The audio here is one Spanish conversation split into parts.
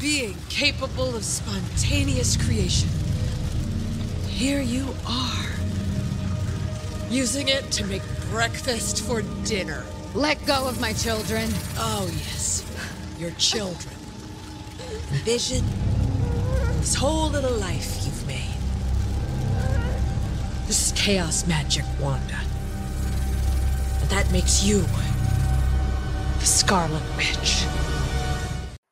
being capable of spontaneous creation. Here you are, using it to make breakfast for dinner. Let go of my children. Oh, yes, your children. Vision, this whole little life you've made. This is chaos magic, Wanda. And that makes you the Scarlet Witch.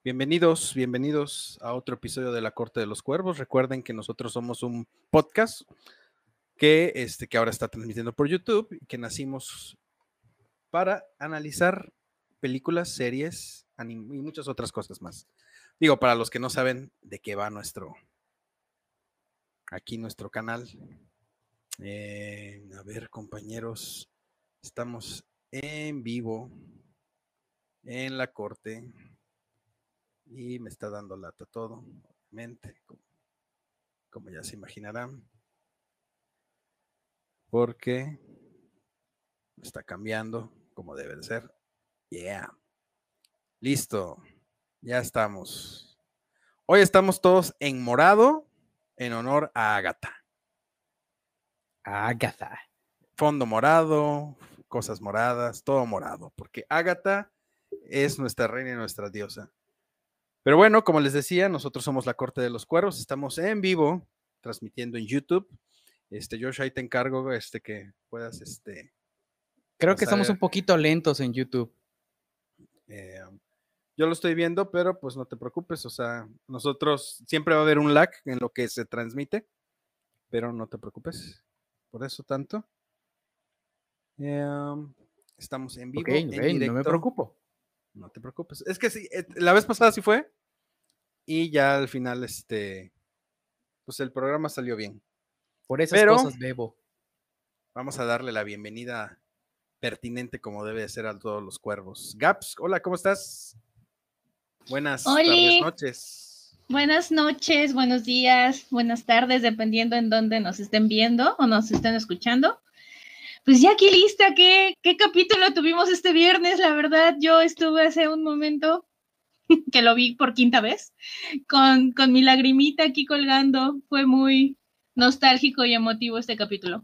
Bienvenidos, bienvenidos a otro episodio de La Corte de los Cuervos. Recuerden que nosotros somos un podcast que, este, que ahora está transmitiendo por YouTube y que nacimos para analizar películas, series y muchas otras cosas más. Digo, para los que no saben de qué va nuestro, aquí nuestro canal. Eh, a ver, compañeros, estamos en vivo en la corte y me está dando lata todo, obviamente, como, como ya se imaginarán, porque está cambiando como debe de ser. Yeah. Listo. Ya estamos. Hoy estamos todos en morado en honor a Agatha. Agatha. Fondo morado, cosas moradas, todo morado, porque Agatha es nuestra reina y nuestra diosa. Pero bueno, como les decía, nosotros somos la Corte de los Cuervos, estamos en vivo, transmitiendo en YouTube. Este, Josh, ahí te encargo este, que puedas este, Creo que estamos un poquito lentos en YouTube. Eh, yo lo estoy viendo, pero pues no te preocupes, o sea, nosotros siempre va a haber un lag en lo que se transmite, pero no te preocupes, por eso tanto. Eh, estamos en vivo, Ok, en ok, no me preocupo. No te preocupes. Es que sí, eh, la vez pasada sí fue, y ya al final, este, pues el programa salió bien. Por esas Pero- cosas bebo. Vamos a darle la bienvenida pertinente como debe de ser a todos los cuervos. Gaps, hola, ¿cómo estás? Buenas tardes, noches. Buenas noches, buenos días, buenas tardes, dependiendo en dónde nos estén viendo o nos estén escuchando. Pues ya aquí lista, ¿qué, qué capítulo tuvimos este viernes? La verdad, yo estuve hace un momento que lo vi por quinta vez, con, con mi lagrimita aquí colgando. Fue muy nostálgico y emotivo este capítulo.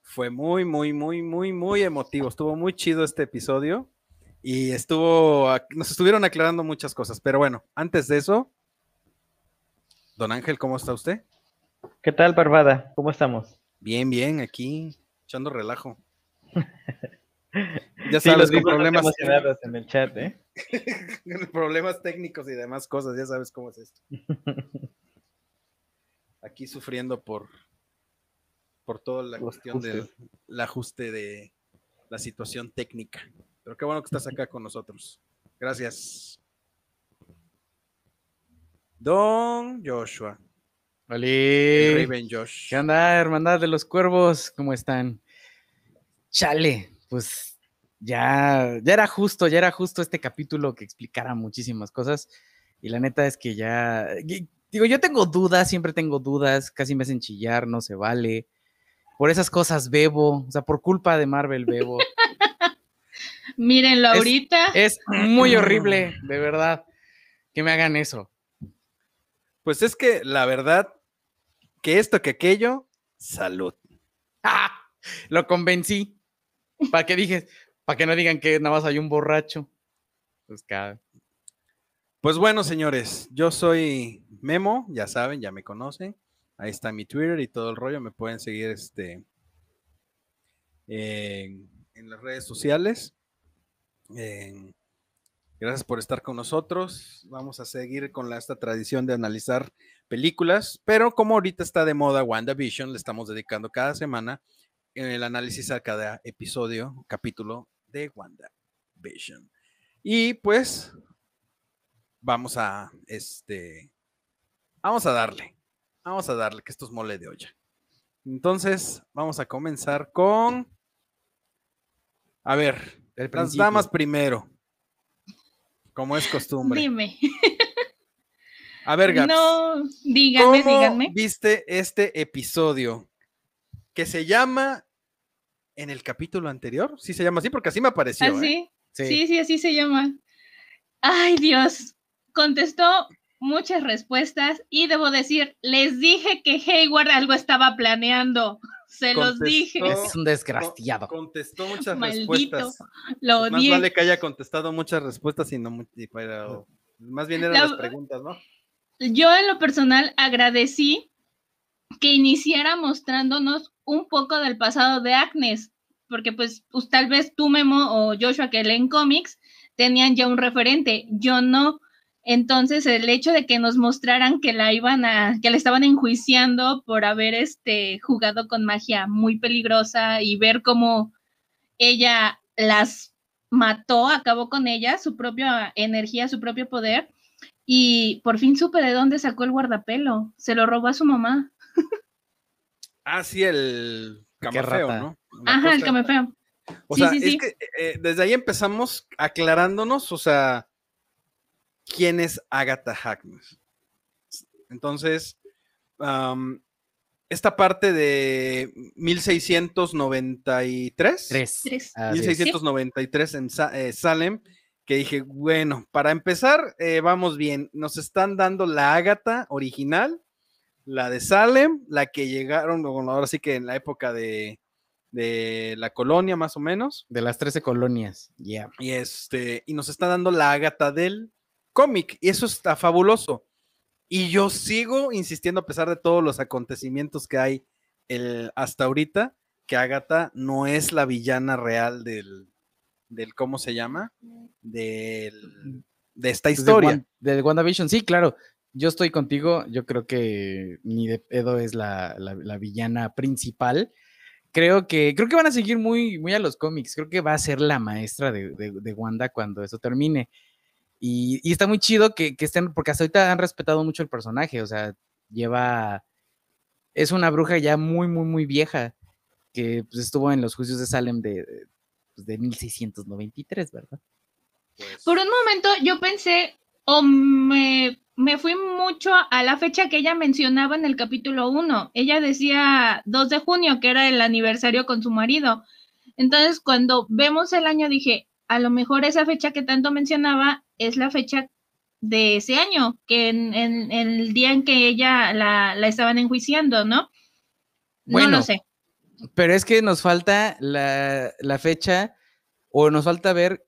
Fue muy, muy, muy, muy, muy emotivo. Estuvo muy chido este episodio y estuvo, nos estuvieron aclarando muchas cosas. Pero bueno, antes de eso, don Ángel, ¿cómo está usted? ¿Qué tal, Barbada? ¿Cómo estamos? Bien, bien, aquí echando relajo. Ya Sí, sabes, los con problemas, en el chat, ¿eh? problemas técnicos y demás cosas, ya sabes cómo es esto. Aquí sufriendo por, por toda la Los cuestión del el ajuste de la situación técnica. Pero qué bueno que estás acá con nosotros. Gracias. Don Joshua. Oli. Raven Josh. ¿Qué onda, hermandad de los cuervos? ¿Cómo están? Chale, pues ya, ya era justo, ya era justo este capítulo que explicara muchísimas cosas. Y la neta es que ya, digo, yo tengo dudas, siempre tengo dudas, casi me hacen chillar, no se vale. Por esas cosas bebo, o sea, por culpa de Marvel bebo. Mírenlo Es- ahorita. Es muy horrible, de verdad, que me hagan eso. Pues es que la verdad, que esto que aquello, salud. ¡Ah! Lo convencí. Para que dije, para que no digan que nada más hay un borracho. Pues cada. Pues bueno, señores, yo soy Memo, ya saben, ya me conocen. Ahí está mi Twitter y todo el rollo. Me pueden seguir este, en, en las redes sociales. En- gracias por estar con nosotros. Vamos a seguir con la- esta tradición de analizar películas, pero como ahorita está de moda WandaVision, le estamos dedicando cada semana el análisis a cada episodio, capítulo de WandaVision. Y pues vamos a este vamos a darle vamos a darle que esto es mole de olla entonces vamos a comenzar con a ver El las damas primero como es costumbre Dime. a ver Gaps, No, díganme, ¿cómo díganme. viste este episodio que se llama en el capítulo anterior sí se llama así porque así me apareció ¿eh? ¿Así? Sí. Sí, sí, así se llama. Ay, Dios. Contestó muchas respuestas y debo decir, les dije que Hayward algo estaba planeando. Se los dije. Contestó- Es un desgraciado. Con- Contestó muchas Maldito. respuestas. Lo Más odié. vale que haya contestado muchas respuestas y no pero más bien eran La- las preguntas, ¿no? Yo en lo personal agradecí que iniciara mostrándonos un poco del pasado de Agnes, porque pues, pues, tal vez tú, Memo, o Joshua, que leen cómics, tenían ya un referente, yo no. Entonces, el hecho de que nos mostraran que la iban a, que la estaban enjuiciando por haber este, jugado con magia muy peligrosa y ver cómo ella las mató, acabó con ella, su propia energía, su propio poder, y por fin supe de dónde sacó el guardapelo. Se lo robó a su mamá. Ah, sí, el camafeo. ¿no? La Ajá, el cosa- que me feo. O Sí, sea, sí, es sí. que eh, desde ahí empezamos aclarándonos, o sea, quién es Agatha Harkness. Entonces, esta parte de 1693, Tres. Tres. Así es. 1693 en Sa- eh, Salem, que dije, bueno, para empezar, eh, vamos bien, nos están dando la Agatha original, la de Salem, la que llegaron, bueno, ahora sí que en la época de, de la colonia más o menos, De las 13 colonias. Yeah. y este, y nos está dando la Agatha del cómic, y eso está fabuloso. Y yo sigo insistiendo, a pesar de todos los acontecimientos que hay el, hasta ahorita, que Agatha no es la villana real del, del ¿cómo se llama? Del, de esta Pues de historia. Wan- del WandaVision, sí, claro. Yo estoy contigo. Yo creo que ni de pedo es la, la- la villana principal. Creo que, creo que van a seguir muy, muy a los cómics. Creo que va a ser la maestra de, de- de Wanda cuando eso termine. Y, y está muy chido que, que estén, porque hasta ahorita han respetado mucho el personaje. O sea, lleva. Es una bruja ya muy, muy, muy vieja. Que pues, estuvo en los juicios de Salem de, pues, de 1693, ¿verdad? Por un momento yo pensé, o me, me fui mucho a la fecha que ella mencionaba en el capítulo 1. Ella decía 2 de junio, que era el aniversario con su marido. Entonces, cuando vemos el año, dije, a lo mejor esa fecha que tanto mencionaba es la fecha de ese año, que en, en- en el día en que ella la, la estaban enjuiciando, ¿no? no lo sé. Pero es que nos falta la, la fecha o nos falta ver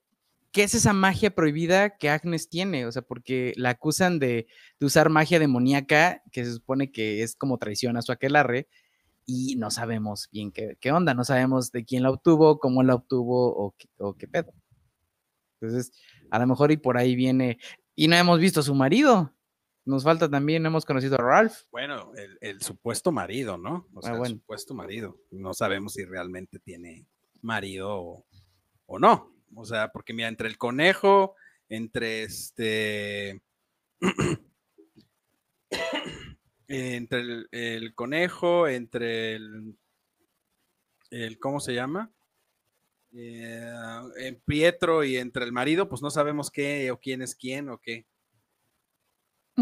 qué es esa magia prohibida que Agnes tiene. O sea, porque la acusan de, de usar magia demoníaca, que se supone que es como traición a su aquelarre, y no sabemos bien qué, qué onda, no sabemos de quién la obtuvo, cómo la obtuvo o, qué- o qué pedo. Entonces, a lo mejor y por ahí viene. Y no hemos visto a su marido. Nos falta también, hemos conocido a Ralph. Bueno, el, el supuesto marido, ¿no? O Ah, sea, bueno. el supuesto marido. No sabemos si realmente tiene marido o, o no. O sea, porque mira, entre el conejo, entre este. entre el, el conejo, entre el. el ¿Cómo se llama? Eh, en Pietro y entre el marido, pues no sabemos qué o quién es quién o qué.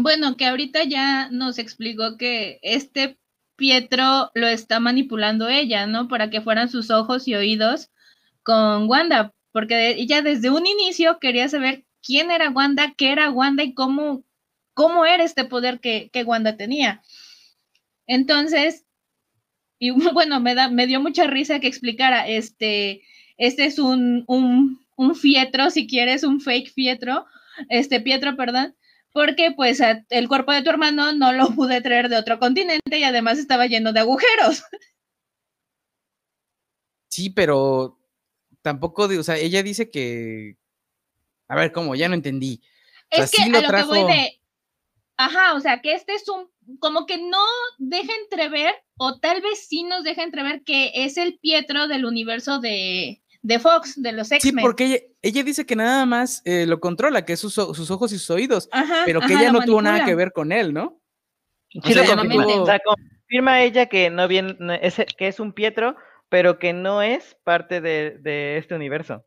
Bueno, que ahorita ya nos explicó que este Pietro lo está manipulando ella, ¿no? Para que fueran sus ojos y oídos con Wanda, porque ella desde un inicio quería saber quién era Wanda, qué era Wanda y cómo, cómo era este poder que, que Wanda tenía. Entonces, y bueno, me, da, me dio mucha risa que explicara, este, este es un, un, un fietro, si quieres, un fake fietro, este Pietro, perdón, porque pues el cuerpo de tu hermano no lo pude traer de otro continente y además estaba lleno de agujeros. Sí, pero tampoco, di- o sea, ella dice que, a ver, ¿cómo? Ya no entendí. O sea, es que sí a lo lo que voy trajo- de, ajá, o sea, que este es un, como que no deja entrever, o tal vez sí nos deja entrever que es el Pietro del universo de, de Fox, de los Sí, X-Men. porque ella, ella dice que nada más eh, lo controla, que es sus, sus ojos y sus oídos, Ajá, pero que ajá, ella no tuvo nada que ver con él, ¿no? Sí, O sea, confirma, o sea, confirma ella que no bien, no- es, que es un Pietro, pero que no es parte de, de este universo.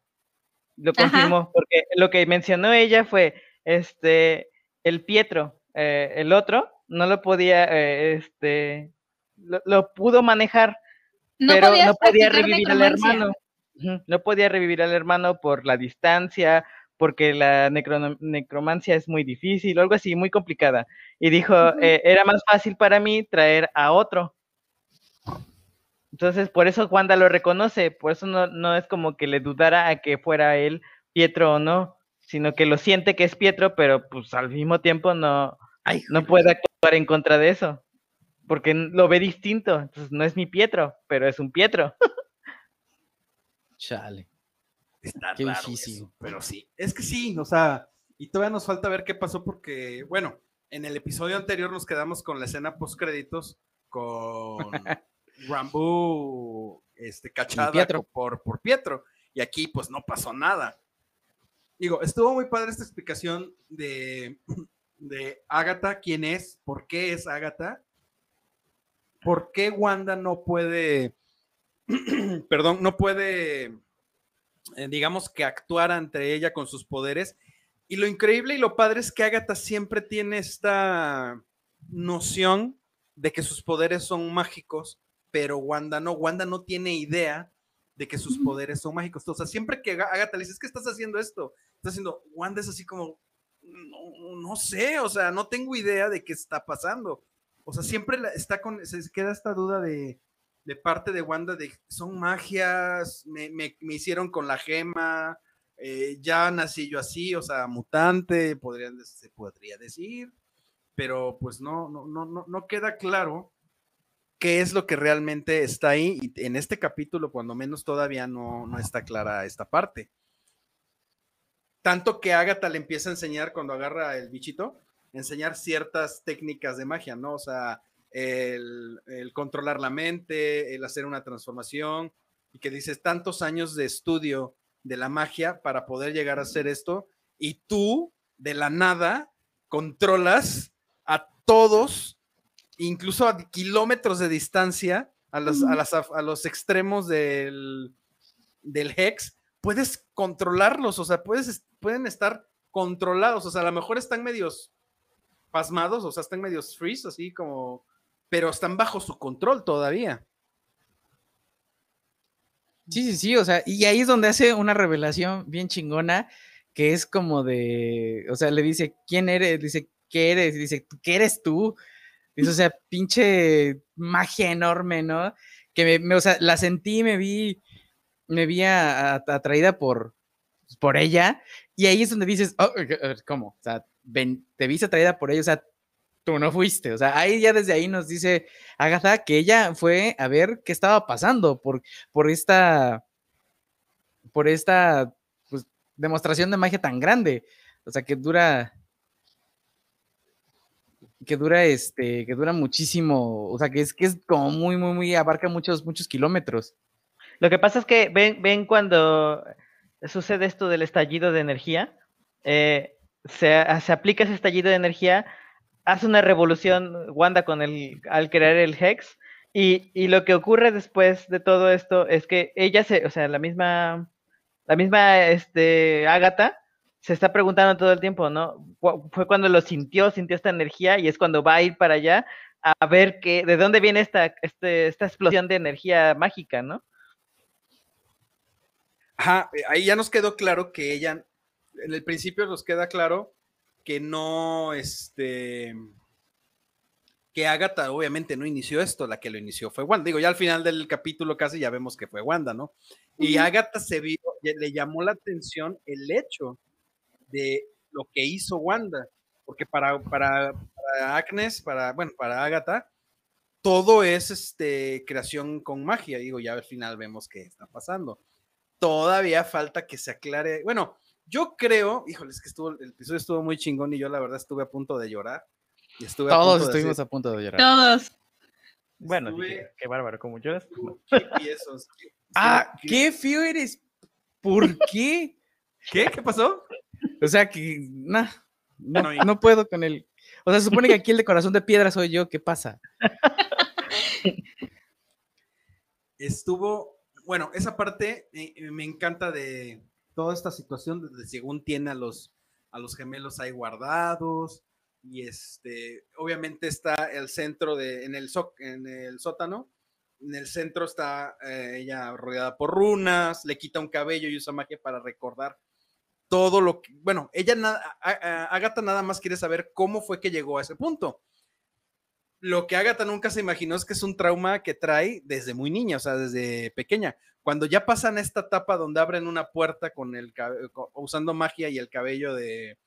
Lo Ajá. confirmó, porque lo que mencionó ella fue este el Pietro, eh, el otro, no lo podía, eh, este, lo, lo pudo manejar, No pero no podía revivir al hermano. No podía revivir al hermano por la distancia, porque la necro- necromancia es muy difícil, o algo así, muy complicada. Y dijo, eh, era más fácil para mí traer a otro. Entonces, por eso Wanda lo reconoce, por eso no, no es como que le dudara a que fuera él Pietro o no, sino que lo siente que es Pietro, pero pues al mismo tiempo no, Ay, no puede actuar en contra de eso, porque lo ve distinto. Entonces, no es mi Pietro, pero es un Pietro. Chale. Está Qué raro difícil. eso, pero sí. Es que sí, o sea, y todavía nos falta ver qué pasó porque, bueno, en el episodio anterior nos quedamos con la escena post créditos con Rambo este, cachada Pietro. Por, por Pietro. Y aquí pues no pasó nada. Digo, estuvo muy padre esta explicación de, de Agatha, quién es, por qué es Agatha, por qué Wanda no puede, perdón, no puede, eh, digamos que actuar ante ella con sus poderes. Y lo increíble y lo padre es que Agatha siempre tiene esta noción de que sus poderes son mágicos, pero Wanda no, Wanda no tiene idea de que sus poderes son mágicos. O sea, siempre que Aga- Agatha le dice, es que estás haciendo esto, está haciendo, Wanda es así como, no, no sé, o sea, no tengo idea de qué está pasando. O sea, siempre está con, se queda esta duda de, de parte de Wanda de, son magias, me, me- me hicieron con la gema, eh, ya nací yo así, o sea, mutante, podrían, se podría decir, pero pues no, no, no, no, no queda claro qué es lo que realmente está ahí. Y en este capítulo, cuando menos todavía no, no está clara esta parte. Tanto que Agatha le empieza a enseñar cuando agarra el bichito, enseñar ciertas técnicas de magia, ¿no? O sea, el, el controlar la mente, el hacer una transformación, y que dices tantos años de estudio de la magia para poder llegar a hacer esto, y tú, de la nada, controlas a todos, incluso a kilómetros de distancia, a los, a las- a los extremos del, del Hex, puedes controlarlos, o sea, puedes, pueden estar controlados, o sea, a lo mejor están medios pasmados, o sea, están medios freeze, así como, pero están bajo su control todavía. Sí, sí, sí, o sea, y ahí es donde hace una revelación bien chingona, que es como de, o sea, le dice, ¿quién eres? Dice, ¿qué eres? Dice, ¿qué eres tú? Dice, o sea, pinche magia enorme, ¿no? Que me, o sea, la sentí, me vi, me vi a- atraída por, por ella, y ahí es donde dices, "Oh, ¿cómo? O sea, te viste atraída por ella, o sea, tú no fuiste, o sea, ahí ya desde ahí nos dice Agatha que ella fue a ver qué estaba pasando por, por esta, por esta pues, demostración de magia tan grande, o sea, que dura, que dura este, que dura muchísimo, o sea, que es que es como muy, muy, muy, abarca muchos, muchos kilómetros. Lo que pasa es que ven, ven cuando sucede esto del estallido de energía, eh, se, se aplica ese estallido de energía, hace una revolución Wanda con el, al crear el Hex, y, y lo que ocurre después de todo esto es que ella se, o sea, la misma, la misma, este, Agatha, se está preguntando todo el tiempo, ¿no? Fue cuando lo sintió, sintió esta energía, y es cuando va a ir para allá a ver qué, de dónde viene esta, este, esta explosión de energía mágica, ¿no? Ajá, ahí ya nos quedó claro que ella, en el principio nos queda claro que no, este, que Agatha obviamente no inició esto, la que lo inició fue Wanda. Digo, ya al final del capítulo casi ya vemos que fue Wanda, ¿no? Y Agatha se vio, le le llamó la atención el hecho de lo que hizo Wanda, porque para, para, para Agnes, para, bueno, para Agatha, todo es este, creación con magia, digo, ya al final vemos qué está pasando todavía falta que se aclare. Bueno, yo creo, híjole, es que estuvo, el episodio estuvo muy chingón y yo la verdad estuve a punto de llorar. Y estuve a Todos estuvimos a punto de llorar. Todos. Bueno, Estuve- dije, qué bárbaro, como creepy esos- Ah, qué feo eres. ¿Por qué? ¿Qué? ¿Qué pasó? O sea que, nah, no, no puedo con él. O sea, se supone que aquí el de corazón de piedra soy yo. ¿Qué pasa? Estuvo, bueno, esa parte eh, me encanta de toda esta situación, de según tiene a los, a los gemelos ahí guardados, y este, obviamente está el centro de, en el, zo- en el sótano, en el centro está eh, ella rodeada por runas, le quita un cabello y usa magia para recordar todo lo que, bueno, ella nada, Agatha nada más quiere saber cómo fue que llegó a ese punto. Lo que Agatha nunca se imaginó es que es un trauma que trae desde muy niña, o sea, desde pequeña. Cuando ya pasan esta etapa donde abren una puerta con el usando magia y el cabello de,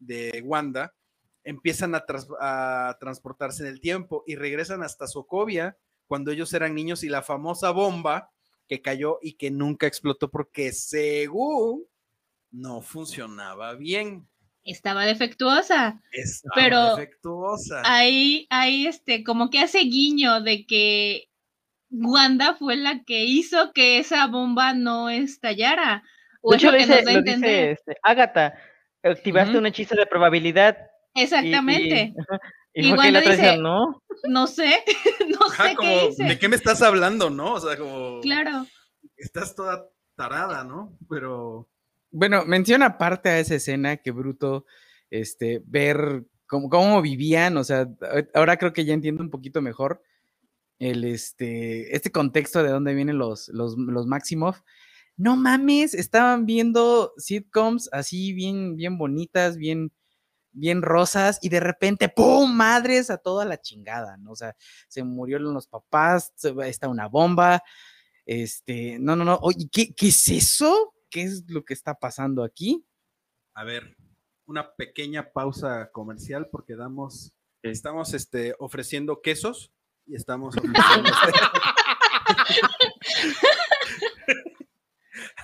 de Wanda, empiezan a, a, transportarse en el tiempo y regresan hasta Sokovia cuando ellos eran niños y la famosa bomba que cayó y que nunca explotó porque según no funcionaba bien. Estaba defectuosa. Estaba pero defectuosa. Ahí, ahí, este, como que hace guiño de que Wanda fue la que hizo que esa bomba no estallara. O de hecho, lo dice, lo dice este, Agatha, activaste un hechizo de probabilidad. Exactamente. Y, y, y, la dice, no. No sé, no sé qué hice. ¿De qué me estás hablando, no? O sea, como. Claro. Estás toda tarada, ¿no? Pero. Bueno, menciona aparte a esa escena que bruto, este, ver cómo, cómo vivían, o sea, ahora creo que ya entiendo un poquito mejor el, este, este contexto de dónde vienen los, los, los Maximoff. No mames, estaban viendo sitcoms así bien, bien bonitas, bien, bien rosas y de repente, ¡pum! Madres a toda la chingada, ¿no? O sea, se murieron los papás, está una bomba, este, no, no, no, oye, ¿qué, qué es eso? Qué es lo que está pasando aquí. A ver, una pequeña pausa comercial porque damos, estamos este, ofreciendo quesos y estamos ofreciendo este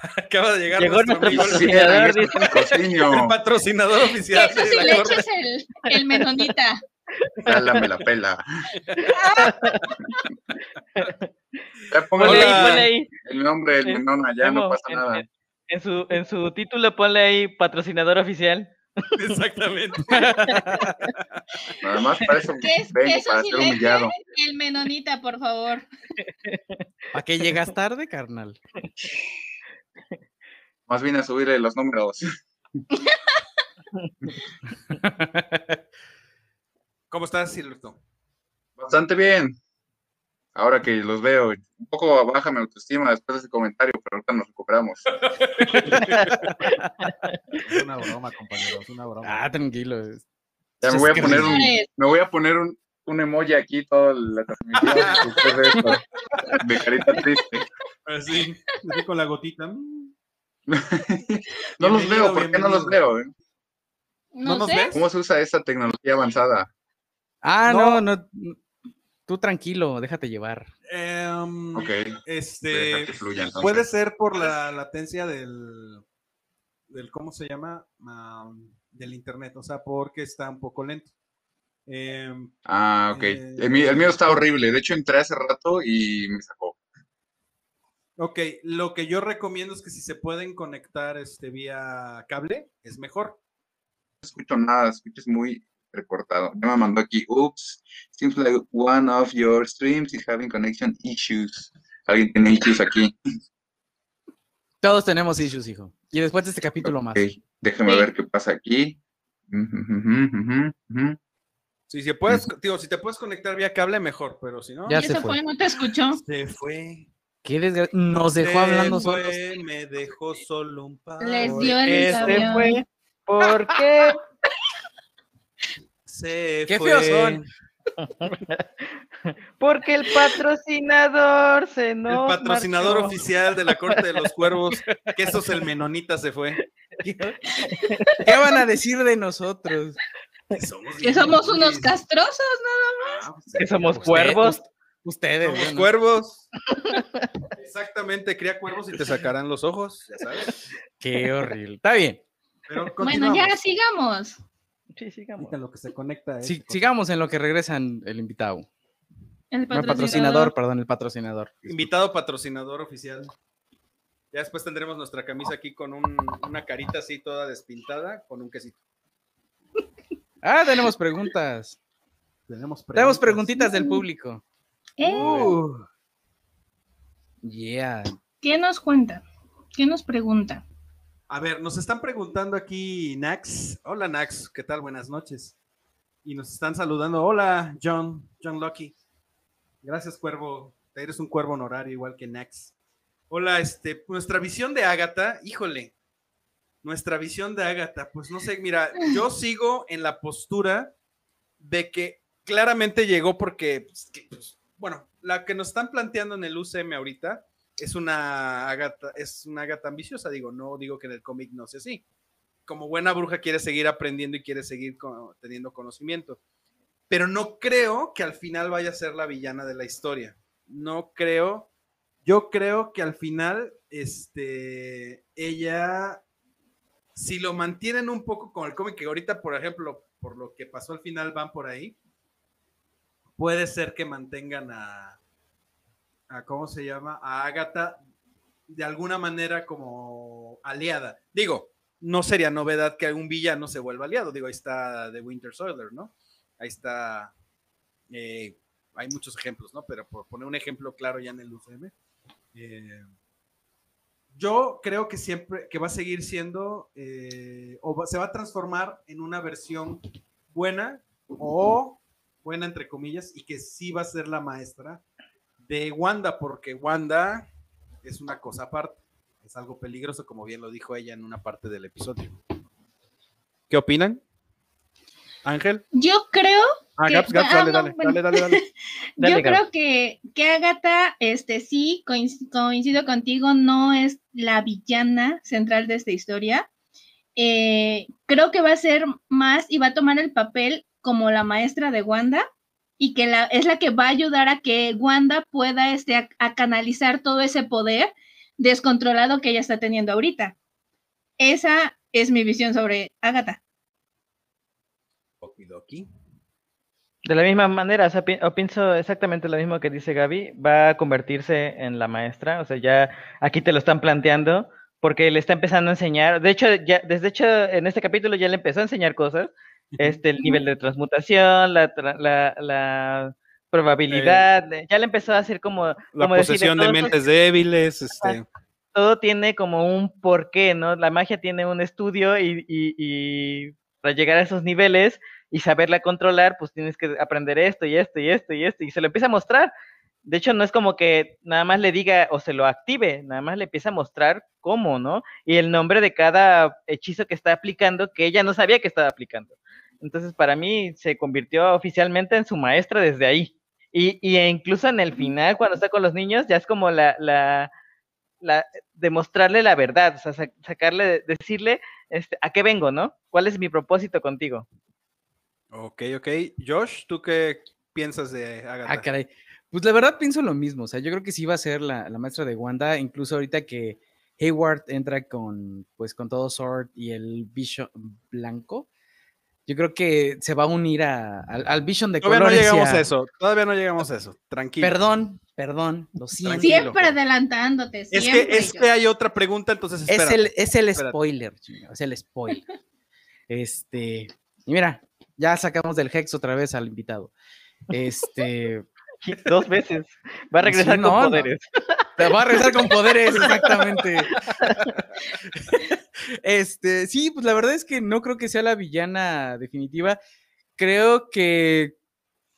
Acaba de llegar Llegó nuestro, patrocinador, dice. El patrocinador oficial. Quesos y leches el, el menonita. Dálame la pela. ponle ahí. El nombre del menón allá, no pasa nada. En su, en su título ponle ahí patrocinador oficial. Exactamente. Nada más para eso ¿Qué es, vengo, eso para sí ser le humillado. El menonita, por favor. ¿Para qué llegas tarde, carnal? Más bien a subirle los números. ¿Cómo estás, Silberto? Bastante bien. Ahora que los veo, un poco baja mi autoestima después de ese comentario, ahorita nos recuperamos. Es una broma, compañeros, una broma. Ah, tranquilo. Ya me voy a poner un, me voy a poner un, un emoji aquí toda la transmisión después de esto, de carita triste. Así, así con la gotita. no los veo, ¿por qué no los veo? eh? No, nos sé. ves? ¿Cómo se usa esa tecnología avanzada? Ah, No. no, no. Tú tranquilo, déjate llevar. Em, Ok, Este, fluya, puede ser por la latencia del, del ¿cómo se llama? Am, del internet, o sea, porque está un poco lento. Em, Ah, ok. Eh, El, mío, el mío está horrible. De hecho, entré hace rato y me sacó. ok, lo que yo recomiendo es que si se pueden conectar este, vía cable, es mejor. No escucho nada, escuchas muy recortado. Ya me mandó aquí, oops, seems like one of your streams is having connection issues. Alguien tiene issues aquí. Todos tenemos issues, hijo. Y después de este capítulo más. Ok, déjame Sí. ver qué pasa aquí. Ujú. Si, si puedes, digo, si te puedes conectar vía cable, mejor, pero si no, Ya ¿Y se fue. fue? ¿No te escuchó? se fue. Qué desgra- Nos dejó Se hablando fue, solos. Me dejó solo un par. Les dio el Este avión. fue ¿Por qué? Se Qué fue. feos son. Porque el patrocinador se El nos patrocinador marchó. oficial de la Corte de los Cuervos, Quesos el Menonita se fue. ¿Qué van a decir de nosotros? Que somos, Que bien somos unos castrosos, Ah, pues, Que somos Usted- cuervos. us- Ustedes. Somos no. cuervos. Exactamente, cría cuervos y te sacarán los ojos, ya sabes. Qué horrible. Está bien. Pero Bueno, ya sigamos. Sí, sigamos. Ahorita lo que se conecta sigamos en lo que regresan el invitado. El No, el patrocinador. perdón, el patrocinador. Invitado patrocinador oficial. Ya después tendremos nuestra camisa aquí con un- una carita así toda despintada con un quesito. Ah, tenemos preguntas. Tenemos, Tenemos preguntitas del público. Eh, Uh, Yeah. ¿Qué nos cuenta? ¿Qué nos pregunta? A ver, nos están preguntando aquí Nax. Hola Nax, ¿qué tal? Buenas noches. Y nos están saludando. Hola John, John Lucky. Gracias, cuervo. Eres un cuervo honorario igual que Nax. Hola, este, nuestra visión de Ágata, híjole. nuestra visión de Agatha, pues no sé, mira, yo sigo en la postura de que claramente llegó porque, pues, pues, bueno, la que nos están planteando en el UCM ahorita es una Agatha, es una Agatha ambiciosa, digo, no digo que en el cómic no sea así. Como buena bruja quiere seguir aprendiendo y quiere seguir teniendo conocimiento. Pero no creo que al final vaya a ser la villana de la historia. No creo. Yo creo que al final, este, ella, si lo mantienen un poco con el cómic, que ahorita, por ejemplo, por lo que pasó al final, van por ahí, puede ser que mantengan a, a ¿cómo se llama? A Agatha de alguna manera como aliada. Digo, no sería novedad que algún villano se vuelva aliado. Digo, ahí está The Winter Soldier, ¿no? Ahí está. eh, hay muchos ejemplos, ¿no? Pero por poner un ejemplo claro ya en el UCM. eh, yo creo que siempre, que va a seguir siendo, eh, o va- se va a transformar en una versión buena o buena entre comillas, y que sí va a ser la maestra de Wanda, porque Wanda es una cosa aparte, es algo peligroso, como bien lo dijo ella en una parte del episodio. ¿Qué opinan? Ángel. Yo creo, yo creo que, que Agatha, este sí, coinc- coincido contigo, no es la villana central de esta historia. Eh, creo que va a ser más y va a tomar el papel como la maestra de Wanda y que la, es la que va a ayudar a que Wanda pueda este, a, a canalizar todo ese poder descontrolado que ella está teniendo ahorita. Esa es mi visión sobre Agatha. Okidoki. De la misma manera, o sea, pi- o pienso exactamente lo mismo que dice Gaby, va a convertirse en la maestra, o sea, ya aquí te lo están planteando, porque le está empezando a enseñar, de hecho, ya, desde hecho, en este capítulo ya le empezó a enseñar cosas, este, el nivel de transmutación, la, tra- la, la probabilidad, le- ya le empezó a hacer como, La como decirle, posesión de "Todo esto- mentes débiles, este, todo tiene como un porqué, ¿no? La magia tiene un estudio y, y- y para llegar a esos niveles y saberla controlar, pues tienes que aprender esto y esto y esto y esto, y se lo empieza a mostrar. De hecho, no es como que nada más le diga o se lo active, nada más le empieza a mostrar cómo, ¿no? Y el nombre de cada hechizo que está aplicando, que ella no sabía que estaba aplicando. Entonces, para mí, se convirtió oficialmente en su maestra desde ahí. Y, y incluso en el final, cuando está con los niños, ya es como la, la, la, demostrarle la verdad, o sea, sa- sacarle, decirle este, a qué vengo, ¿no? ¿Cuál es mi propósito contigo? Ok, ok. Josh, ¿tú qué piensas de Agatha? Ah, caray. Pues la verdad pienso lo mismo. O sea, yo creo que sí va a ser la, la maestra de Wanda. Incluso ahorita que Hayward entra con, pues, con todo Sword y el Vision blanco. Yo creo que se va a unir a- al, al Vision de Todavía no colores. llegamos a- a eso. Todavía no llegamos a eso. Tranquilo. Perdón, perdón, lo siento. Tranquilo. Siempre adelantándote. Es que, es que hay otra pregunta, entonces Es el, es el espérate. spoiler, es el spoiler. Este, y mira, ya sacamos del Hex otra vez al invitado. Este, Dos veces. Va a Sí, regresar no, con no. poderes. Te va a regresar con poderes, exactamente. Este, sí, pues la verdad es que no creo que sea la villana definitiva. Creo que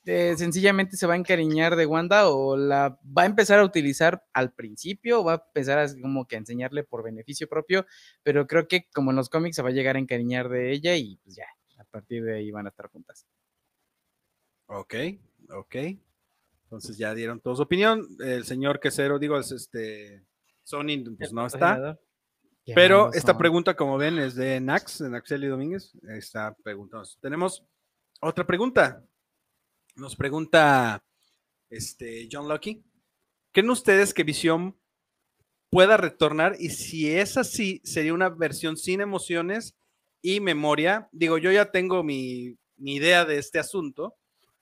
eh, sencillamente se va a encariñar de Wanda o la va a empezar a utilizar al principio, o va a empezar a como que a enseñarle por beneficio propio, pero creo que como en los cómics se va a llegar a encariñar de ella y pues ya, a partir de ahí van a estar juntas. Ok, ok. Entonces ya dieron toda su opinión. El señor Quesero, digo, es este. Sony, pues no está. Pero esta pregunta, como ven, es de Nax, de Naxeli Domínguez. Está preguntando. Tenemos otra pregunta. Nos pregunta este John Lucky. ¿Creen ustedes que Visión pueda retornar? Y si es así, sería una versión sin emociones y memoria. Digo, yo ya tengo mi, mi idea de este asunto.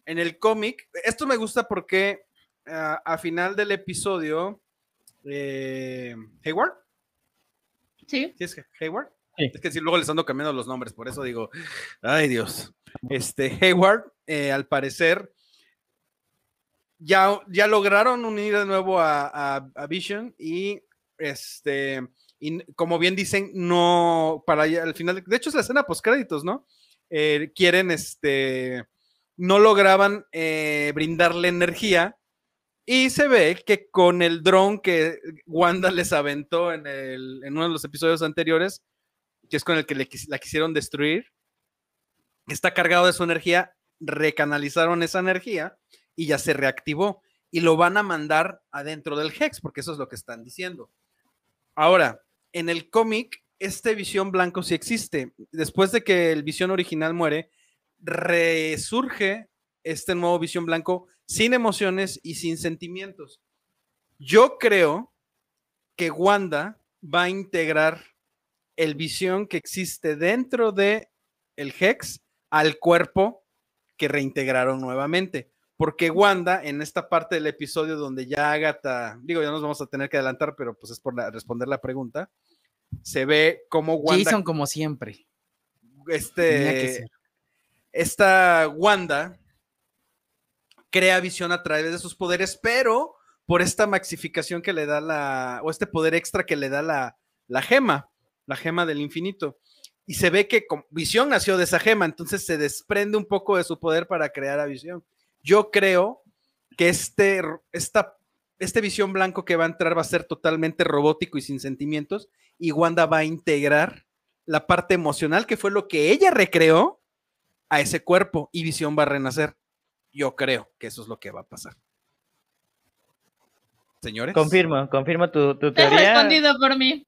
En el cómic, esto me gusta porque ah, a final del episodio, eh, Hayward, Sí. ¿Sí es Hayward? Sí. Es que si luego les ando cambiando los nombres, por eso digo, ay Dios. Este Hayward, eh, al parecer, ya, ya lograron unir de nuevo a, a- a Vision y este, y como bien dicen, no, para allá, al final, de hecho es la escena post créditos, ¿no? Eh, quieren, este, no lograban eh, brindarle energía y se ve que con el dron que Wanda les aventó en, el, en uno de los episodios anteriores, que es con el que la quisieron destruir, está cargado de su energía, recanalizaron esa energía y ya se reactivó y lo van a mandar adentro del Hex, porque eso es lo que están diciendo. Ahora, en el cómic, este visión blanco sí existe. Después de que el visión original muere, resurge este nuevo visión blanco sin emociones y sin sentimientos. Yo creo que Wanda va a integrar el visión que existe dentro de el Hex al cuerpo que reintegraron nuevamente. Porque Wanda, en esta parte del episodio donde ya Agatha, digo, ya nos vamos a tener que adelantar, pero pues es por la- responder la pregunta, se ve como Wanda, Jason como siempre. Este, esta Wanda crea visión a través de sus poderes, pero por esta maxificación que le da la, o este poder extra que le da la, la gema, la gema del infinito. Y se ve que con- visión nació de esa gema, entonces se desprende un poco de su poder para crear a visión. Yo creo que este, esta, este visión blanco que va a entrar va a ser totalmente robótico y sin sentimientos, y Wanda va a integrar la parte emocional, que fue lo que ella recreó, a ese cuerpo, y visión va a renacer. Yo creo que eso es lo que va a pasar. Señores. Confirmo, confirmo tu, tu Has teoría. respondido por mí.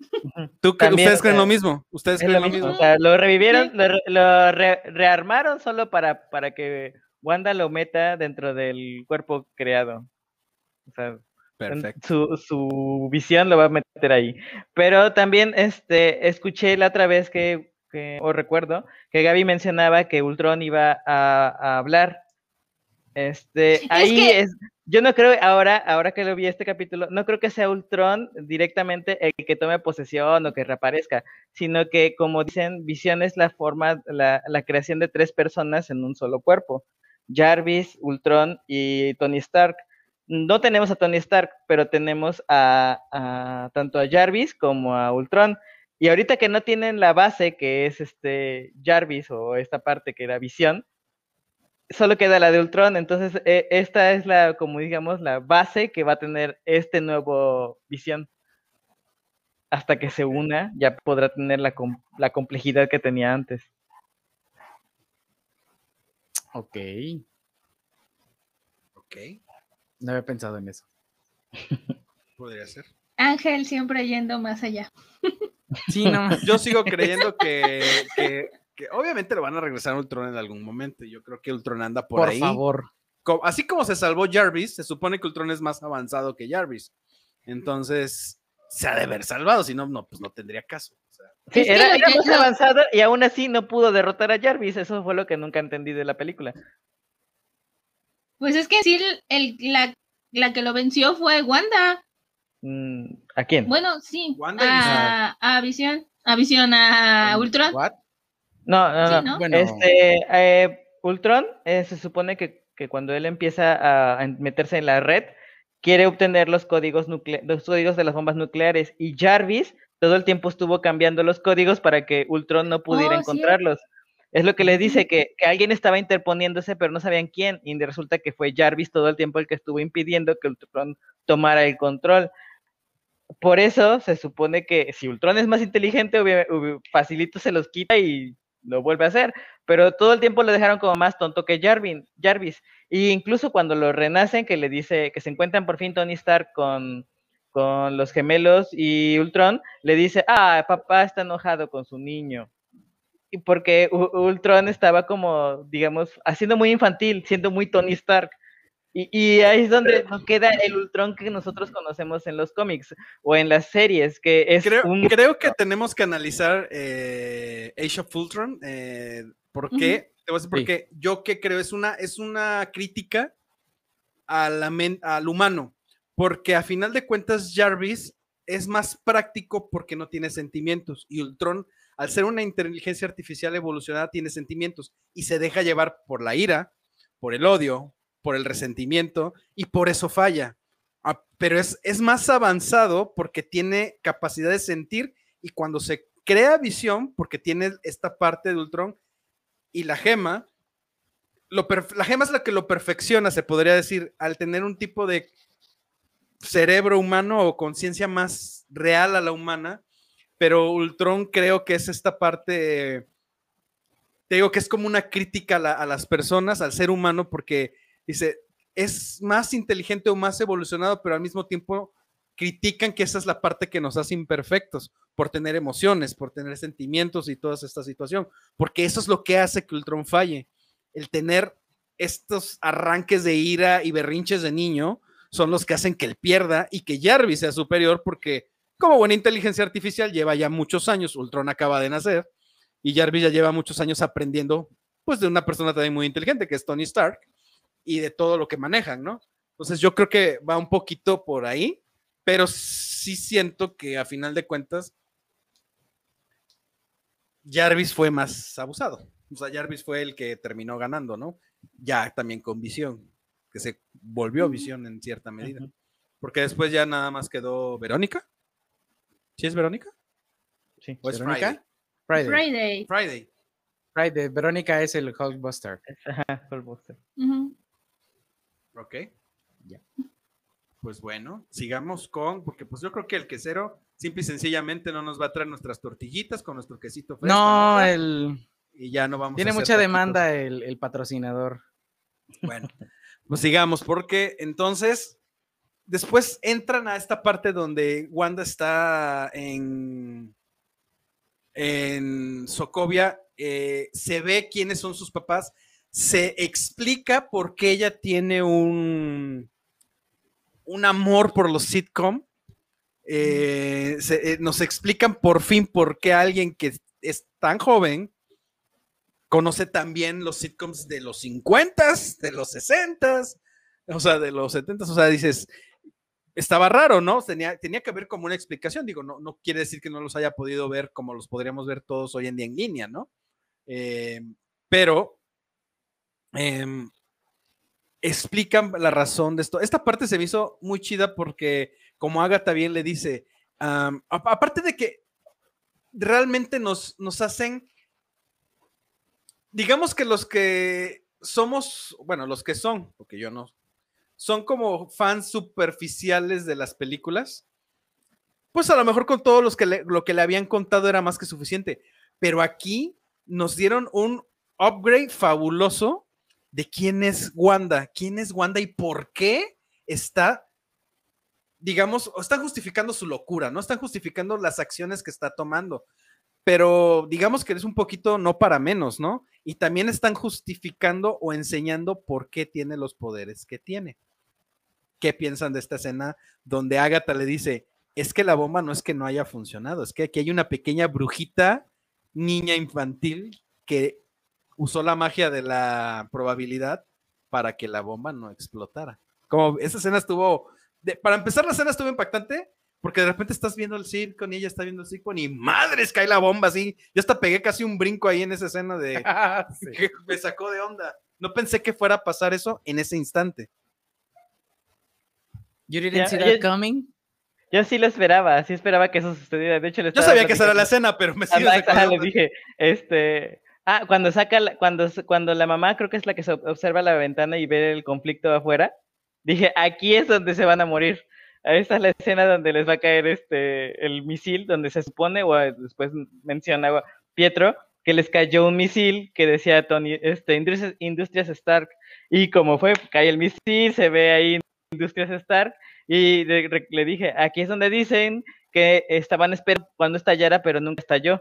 ¿Tú, cre- También, ¿Ustedes creen eh, lo mismo? ¿Ustedes Es creen lo mismo, mismo? o sea, lo revivieron, lo, re- lo re- rearmaron solo para, para que Wanda lo meta dentro del cuerpo creado. O sea. Su, su visión lo va a meter ahí. Pero también este, escuché la otra vez que, que- o recuerdo, que Gaby mencionaba que Ultron iba a, a hablar. Este, ahí que- es, yo no creo, ahora, ahora que lo vi este capítulo, no creo que sea Ultron directamente el que tome posesión o que reaparezca, sino que, como dicen, visión es la forma, la, la creación de tres personas en un solo cuerpo. Jarvis, Ultron y Tony Stark. No tenemos a Tony Stark, pero tenemos a, a tanto a Jarvis como a Ultron. Y ahorita que no tienen la base, que es este Jarvis o esta parte que era visión, solo queda la de Ultron. Entonces, eh, esta es la, como digamos, la base que va a tener este nuevo visión. Hasta que se una, ya podrá tener la, com- la complejidad que tenía antes. Ok. Ok, No había pensado en eso. podría ser. Ángel siempre yendo más allá. Sí, no. Yo sigo creyendo que, que- que obviamente lo van a regresar a Ultron en algún momento. y Yo creo que Ultron anda por, por ahí. favor. Co- Así como se salvó Jarvis, se supone que Ultron es más avanzado que Jarvis. Entonces, se ha de haber salvado, si no, no, pues no tendría caso. O sea, Sí, era, más avanzado y aún así no pudo derrotar a Jarvis. Eso fue lo que nunca entendí de la película. Pues es que sí, el, la, la que lo venció fue Wanda. Mm, ¿A quién? Bueno, sí. Wanda a, a Visión. A Visión, a Ultron. What? No, no, Sí, no. ¿no? Bueno, Este, eh, Ultron eh, se supone que, que cuando él empieza a, a meterse en la red, quiere obtener los códigos, los códigos de las bombas nucleares. Y Jarvis todo el tiempo estuvo cambiando los códigos para que Ultron no pudiera Oh, encontrarlos. Es lo que les dice, que, que alguien estaba interponiéndose, pero no sabían quién. Y resulta que fue Jarvis todo el tiempo el que estuvo impidiendo que Ultron tomara el control. Por eso se supone que si Ultron es más inteligente, facilito se los quita y lo vuelve a hacer. Pero todo el tiempo lo dejaron como más tonto que Jarvin, Jarvis. Y incluso cuando lo renacen, que le dice que se encuentran por fin Tony Stark con, con los gemelos y Ultron, le dice, ah, papá está enojado con su niño. Y porque Ultron estaba como, digamos, haciendo muy infantil, siendo muy Tony Stark. Y, y ahí es donde no queda el Ultron que nosotros conocemos en los cómics o en las series, que es creo, un... creo que tenemos que analizar eh, Age of Ultron. eh, ¿Por qué? Te voy a decir por Sí. qué. Yo que creo es una, es una crítica a la men- al humano. Porque a final de cuentas, Jarvis es más práctico porque no tiene sentimientos. Y Ultron, al ser una inteligencia artificial evolucionada, tiene sentimientos y se deja llevar por la ira, por el odio, por el resentimiento y por eso falla. Ah, pero es, es más avanzado porque tiene capacidad de sentir y cuando se crea visión, porque tiene esta parte de Ultron y la gema, lo la gema es la que lo perfecciona, se podría decir, al tener un tipo de cerebro humano o conciencia más real a la humana, pero Ultron creo que es esta parte, te digo que es como una crítica a, la- a las personas, al ser humano, porque dice, es más inteligente o más evolucionado, pero al mismo tiempo critican que esa es la parte que nos hace imperfectos, por tener emociones, por tener sentimientos y toda esta situación, porque eso es lo que hace que Ultron falle, el tener estos arranques de ira y berrinches de niño son los que hacen que él pierda y que Jarvis sea superior porque como buena inteligencia artificial lleva ya muchos años, Ultron acaba de nacer y Jarvis ya lleva muchos años aprendiendo pues de una persona también muy inteligente que es Tony Stark y de todo lo que manejan, ¿no? Entonces yo creo que va un poquito por ahí, pero sí siento que a final de cuentas Jarvis fue más abusado. O sea, Jarvis fue el que terminó ganando, ¿no? Ya también con visión, que se volvió visión en cierta medida. Porque después ya nada más quedó Verónica. ¿Sí es Verónica? Sí. ¿O es ¿Verónica? Friday? Friday. Friday. Friday. Friday. Verónica es el Hulkbuster. Ajá, Hulkbuster. Ujú. Ok. Ya. Pues bueno, sigamos con, porque pues yo creo que el quesero simple y sencillamente no nos va a traer nuestras tortillitas con nuestro quesito fresco. No, ¿no? el... Y ya no vamos a tiene mucha demanda el, el patrocinador. Bueno, pues sigamos, porque entonces después entran a esta parte donde Wanda está en, en Sokovia, eh, se ve quiénes son sus papás, se explica por qué ella tiene un, un amor por los sitcom. eh, eh, nos explican por fin por qué alguien que es tan joven conoce también los sitcoms de los 50s, de los 60s, o sea, de los 70s, o sea, dices, estaba raro, ¿no? Tenía, tenía que haber como una explicación, digo, no, no quiere decir que no los haya podido ver como los podríamos ver todos hoy en día en línea, ¿no? Eh, pero em, explican la razón de esto. Esta parte se me hizo muy chida porque, como Agatha bien le dice, aparte de que realmente nos, nos hacen digamos que los que somos, bueno, los que son, porque yo no, son como fans superficiales de las películas, pues a lo mejor con todo los que lo que le habían contado era más que suficiente. Pero aquí nos dieron un upgrade fabuloso de quién es Wanda, quién es Wanda y por qué está, digamos, están justificando su locura, no están justificando las acciones que está tomando pero digamos que es un poquito no para menos, ¿no? Y también están justificando o enseñando por qué tiene los poderes que tiene. ¿Qué piensan de esta escena donde Agatha le dice, es que la bomba no es que no haya funcionado, es que aquí hay una pequeña brujita, niña infantil, que usó la magia de la probabilidad para que la bomba no explotara. Como esa escena estuvo, de- para empezar la escena estuvo impactante, porque de repente estás viendo el circo y ella está viendo el circo y madres cae la bomba así. Yo hasta pegué casi un brinco ahí en esa escena de que me sacó de onda. No pensé que fuera a pasar eso en ese instante. You didn't see that coming? Yo sí lo esperaba, sí esperaba que eso sucediera. De hecho, le Yo sabía que esa era la escena, pero me sacando ajá, le dije, este, ah, cuando saca, la- cuando, cuando la mamá creo que es la que se ob- observa la ventana y ve el conflicto afuera, dije, aquí es donde se van a morir. Esta es la escena donde les va a caer este, el misil, donde se supone, o eh, después menciona Pietro, que les cayó un misil que decía Tony, este, Industrias, Industrias Stark, y como fue, cae el misil, se ve ahí Industrias Stark, y le dije, aquí es donde dicen que estaban esperando cuando estallara, pero nunca estalló.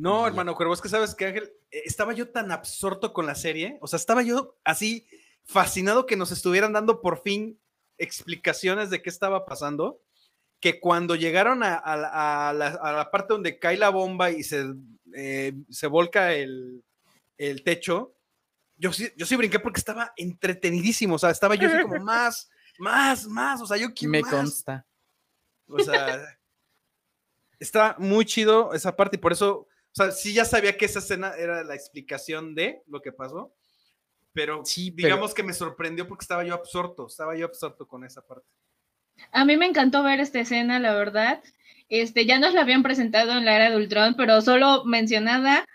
No, hermano Cuervo, es que sabes que Ángel, eh, estaba yo tan absorto con la serie, o sea, estaba yo así fascinado que nos estuvieran dando por fin explicaciones de qué estaba pasando, que cuando llegaron a, a la- a la, a la parte donde cae la bomba y se, eh, se volca el, el techo, yo sí, yo sí brinqué porque estaba entretenidísimo, o sea, estaba yo así como más, más, más, o sea, yo quiero Me más. consta. O sea, está muy chido esa parte y por eso, o sea, sí ya sabía que esa escena era la explicación de lo que pasó, pero Sí, pero- digamos que me sorprendió porque estaba yo absorto, estaba yo absorto con esa parte. A mí me encantó ver esta escena, la verdad. Este, ya nos la habían presentado en la era de Ultron, pero solo mencionada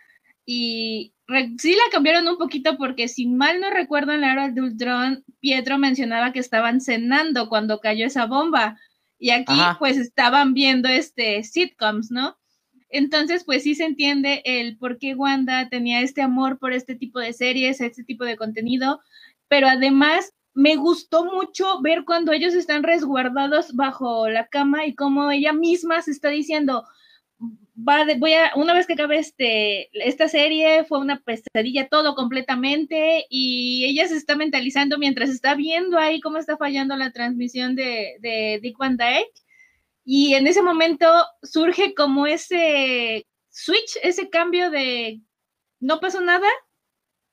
y re- sí la cambiaron un poquito porque si mal no recuerdo en la era de Ultron, Pietro mencionaba que estaban cenando cuando cayó esa bomba. y aquí Ajá. pues estaban viendo este sitcoms, ¿no? Entonces, pues sí se entiende el por qué Wanda tenía este amor por este tipo de series, este tipo de contenido, pero además me gustó mucho ver cuando ellos están resguardados bajo la cama y cómo ella misma se está diciendo, va de- voy a, una vez que acabe este, esta serie, fue una pesadilla todo completamente y ella se está mentalizando mientras está viendo ahí cómo está fallando la transmisión de, de Dick Van Dyke. Y en ese momento surge como ese switch, ese cambio de no pasó nada.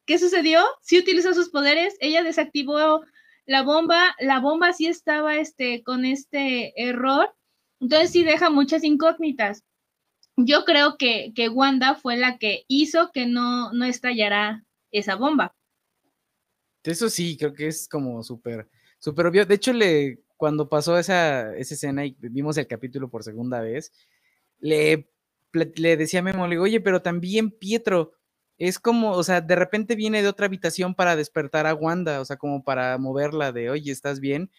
¿Qué sucedió? Sí utilizó sus poderes, ella desactivó la bomba, la bomba sí estaba este, con este error, entonces sí deja muchas incógnitas. Yo creo que, que Wanda fue la que hizo que no, no estallara esa bomba. Eso sí, creo que es como súper, súper obvio. De hecho, le, cuando pasó esa, esa escena y vimos el capítulo por segunda vez, le, le decía a Memo, le digo, oye, pero también Pietro, es como, o sea, de repente viene de otra habitación para despertar a Wanda, o sea, como para moverla de, oye, ¿estás bien?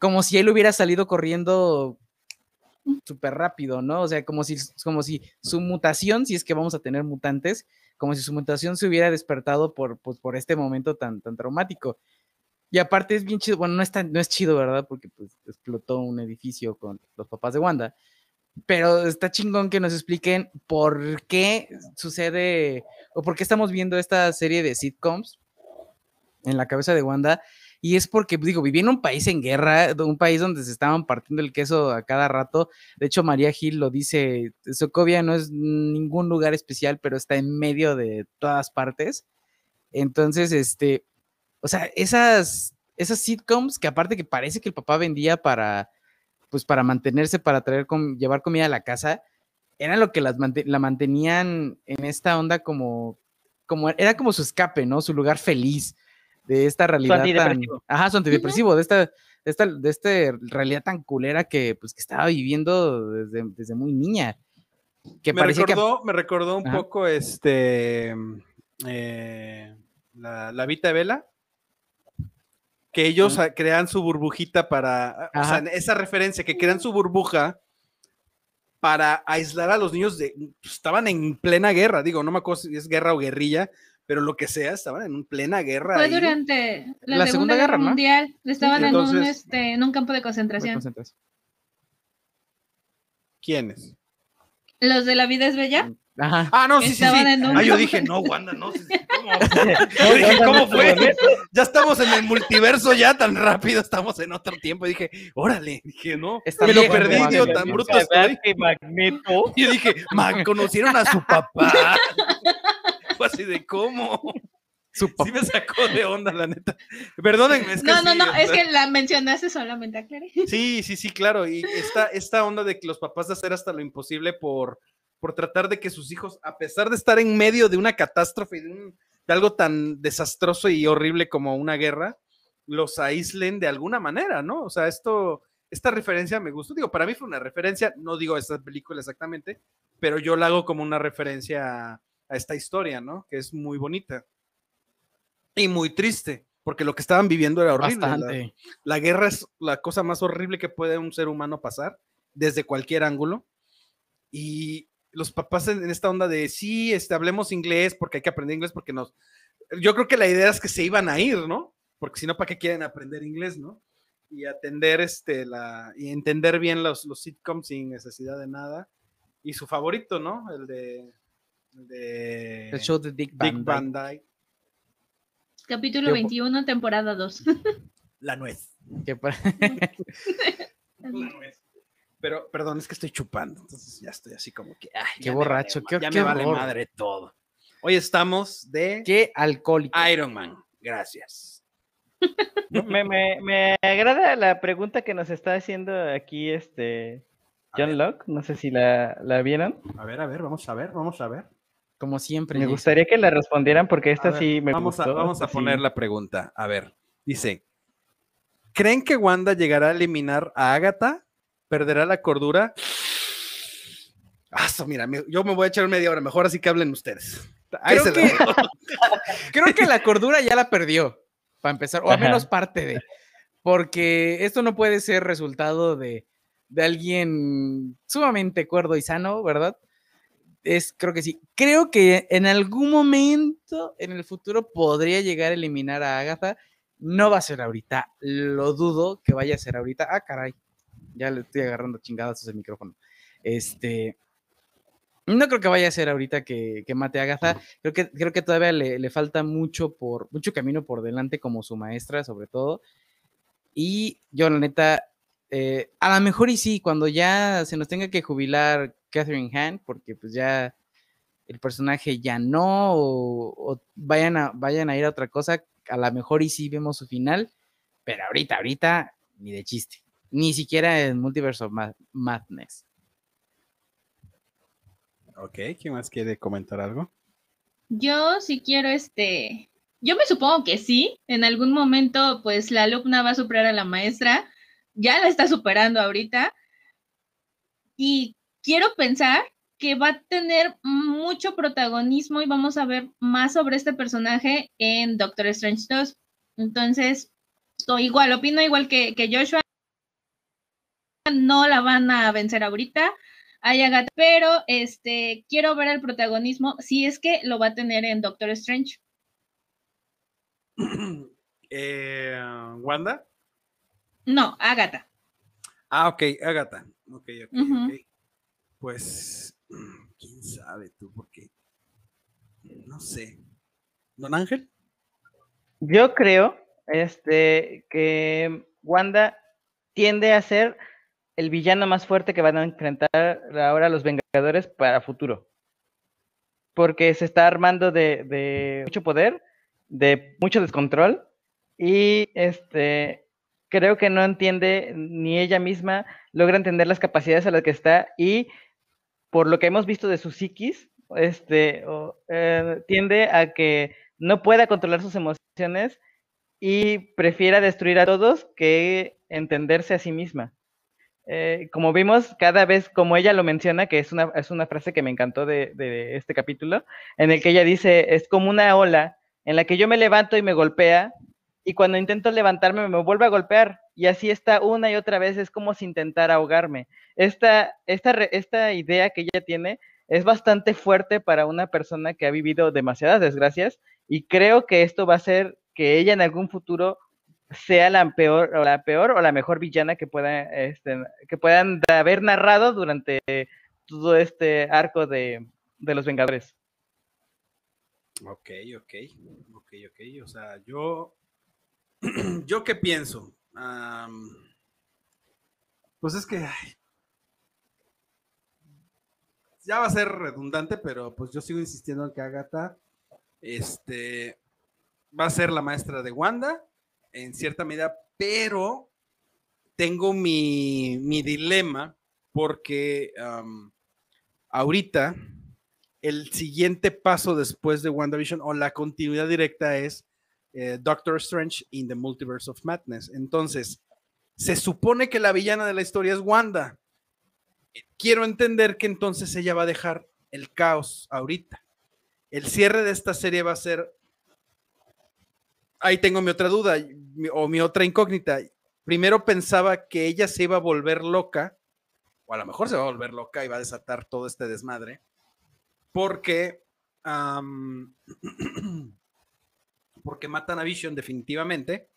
Como si él hubiera salido corriendo súper rápido, ¿no? O sea, como si, como si su mutación, si es que vamos a tener mutantes, como si su mutación se hubiera despertado por, pues, por este momento tan, tan traumático. Y aparte es bien chido, bueno, no es, no es chido, ¿verdad? Porque pues, explotó un edificio con los papás de Wanda. Pero está chingón que nos expliquen por qué sucede o por qué estamos viendo esta serie de sitcoms en la cabeza de Wanda. Y es porque, digo, viví en un país en guerra, un país donde se estaban partiendo el queso a cada rato. De hecho, María Gil lo dice, Sokovia no es ningún lugar especial, pero está en medio de todas partes. Entonces, este, o sea, esas, esas sitcoms que aparte que parece que el papá vendía para, pues para mantenerse, para traer, com- llevar comida a la casa, era lo que las mante- la mantenían en esta onda como, como, era como su escape, ¿no? Su lugar feliz de esta realidad tan, antidepresivo. ajá, su antidepresivo, de esta, de esta, de esta realidad tan culera que, pues, que estaba viviendo desde, desde muy niña. Que me, que recordó, me recordó un Ajá. poco este eh, la, la Vita de Vela. Que ellos crean su burbujita para. O sea, esa referencia, que crean su burbuja para aislar a los niños de. pues, estaban en plena guerra, digo, no me acuerdo si es guerra o guerrilla, pero lo que sea, estaban en plena guerra. Fue ahí. durante la, La Segunda, Segunda Guerra, Guerra, ¿no? Mundial. Estaban en, un, este, en un campo de concentración. ¿Quiénes? Los de La Vida es Bella. Ajá. Ah, no, sí, sí, sí. Un Ah, yo dije, no, Wanda, no. sí, sí, ¿Cómo? Yo dije, ¿cómo fue? Ya estamos en el multiverso ya tan rápido, estamos en otro tiempo. Y dije, órale, dije, no. Está me lo perdí, hace tan bruto estoy. que Magneto. Y yo dije, man, conocieron a su papá. Fue así de cómo. Su Sí papá. me sacó de onda, la neta. Perdónenme, es que No, no, sí, no, es que la mencionaste solamente, aclaré. Sí, sí, sí, claro. Y esta, esta onda de que los papás de hacer hasta lo imposible por, por tratar de que sus hijos, a pesar de estar en medio de una catástrofe, de, un- de algo tan desastroso y horrible como una guerra, los aíslen de alguna manera, ¿no? O sea, esto, esta referencia me gustó. Digo, para mí fue una referencia, no digo esta película exactamente, pero yo la hago como una referencia a, a esta historia, ¿no? Que es muy bonita y muy triste, porque lo que estaban viviendo era horrible. la- la guerra es la cosa más horrible que puede un ser humano pasar desde cualquier ángulo. Y los papás en, en esta onda de sí, este, hablemos inglés porque hay que aprender inglés porque nos... Yo creo que la idea es que se iban a ir, ¿no? Porque si no, ¿para qué quieren aprender inglés, no? Y atender este, la... y entender bien los, los sitcoms sin necesidad de nada. Y su favorito, ¿no? El de... El de... El show de Dick Dick Van Dyke. Capítulo bo- 21, temporada 2. La nuez. que La nuez. Pero, perdón, es que estoy chupando, entonces ya estoy así como que. ay, Qué borracho, vale qué- ya qué me vale horror. madre todo. Hoy estamos de Qué alcohólico. Iron Man. Gracias. Me, me, me agrada la pregunta que nos está haciendo aquí este John. Locke. No sé si la, la vieron. A ver, a ver, vamos a ver, vamos a ver. Como siempre. Me gustaría que la respondieran porque A esta ver, sí me vamos a, vamos a sí. poner la pregunta. A ver, dice: ¿Creen que Wanda llegará a eliminar a Agatha? ¿Perderá la cordura? So, mira, me- yo me voy a echar media hora, mejor así que hablen ustedes. Ahí Creo que-. Creo que la cordura ya la perdió, para empezar, o al Ajá. menos parte de. Porque esto no puede ser resultado de, de alguien sumamente cuerdo y sano, ¿verdad? Es, creo que sí. Creo que en algún momento en el futuro podría llegar a eliminar a Agatha. No va a ser ahorita. Lo dudo que vaya a ser ahorita. Ah, caray. Ya le estoy agarrando chingadas el micrófono. Este. No creo que vaya a ser ahorita que, que mate a Agatha. Creo que, creo que todavía le, le, falta mucho, por, mucho camino por delante como su maestra, sobre todo. Y yo, la neta, eh, a lo mejor y sí, cuando ya se nos tenga que jubilar Catherine Hand, porque pues ya el personaje ya no, o, o vayan, a, vayan a ir a otra cosa, a lo mejor y sí vemos su final, pero ahorita, ahorita, ni de chiste. Ni siquiera en Multiverse of Madness. Ok, ¿quién más quiere comentar algo? Yo sí quiero este. Yo me supongo que sí. En algún momento, pues la alumna va a superar a la maestra. Ya la está superando ahorita. Y quiero pensar que va a tener mucho protagonismo y vamos a ver más sobre este personaje en Doctor Strange 2. Entonces, estoy igual, opino igual que, que Joshua. No la van a vencer ahorita hay Agatha, pero este, quiero ver el protagonismo, si es que lo va a tener en Doctor Strange. Eh, ¿Wanda? No, Agatha. Ah, ok, Agatha. Ok, ok, uh -huh. ok. Pues, quién sabe tú, porque no sé. ¿Don Ángel? Yo creo este, que Wanda tiende a ser el villano más fuerte que van a enfrentar ahora los Vengadores para futuro. Porque se está armando de, mucho poder, de mucho descontrol, y este creo que no entiende ni ella misma logra entender las capacidades a las que está y por lo que hemos visto de su psiquis, este, eh, tiende a que no pueda controlar sus emociones y prefiera destruir a todos que entenderse a sí misma. Eh, como vimos, cada vez, como ella lo menciona, que es una, es una frase que me encantó de, de, este capítulo, en el que ella dice, es como una ola en la que yo me levanto y me golpea, y cuando intento levantarme me vuelve a golpear, y así está una y otra vez, es como si intentara ahogarme. Esta, esta, esta idea que ella tiene es bastante fuerte para una persona que ha vivido demasiadas desgracias, y creo que esto va a hacer que ella en algún futuro sea la peor o la peor o la mejor villana que pueda este, que puedan haber narrado durante todo este arco de, de los Vengadores. Ok, ok, ok, ok. O sea, yo, yo qué pienso. Pues es que ya va a ser redundante, pero pues yo sigo insistiendo en que Agatha, este, va a ser la maestra de Wanda en cierta medida, pero tengo mi, mi dilema porque um, ahorita el siguiente paso después de WandaVision o la continuidad directa es eh, Doctor Strange in the Multiverse of Madness. Entonces, se supone que la villana de la historia es Wanda. Quiero entender que entonces ella va a dejar el caos ahorita. El cierre de esta serie va a ser ahí tengo mi otra duda o mi otra incógnita. Primero pensaba que ella se iba a volver loca, o a lo mejor se va a volver loca y va a desatar todo este desmadre, porque, porque matan a Vision definitivamente,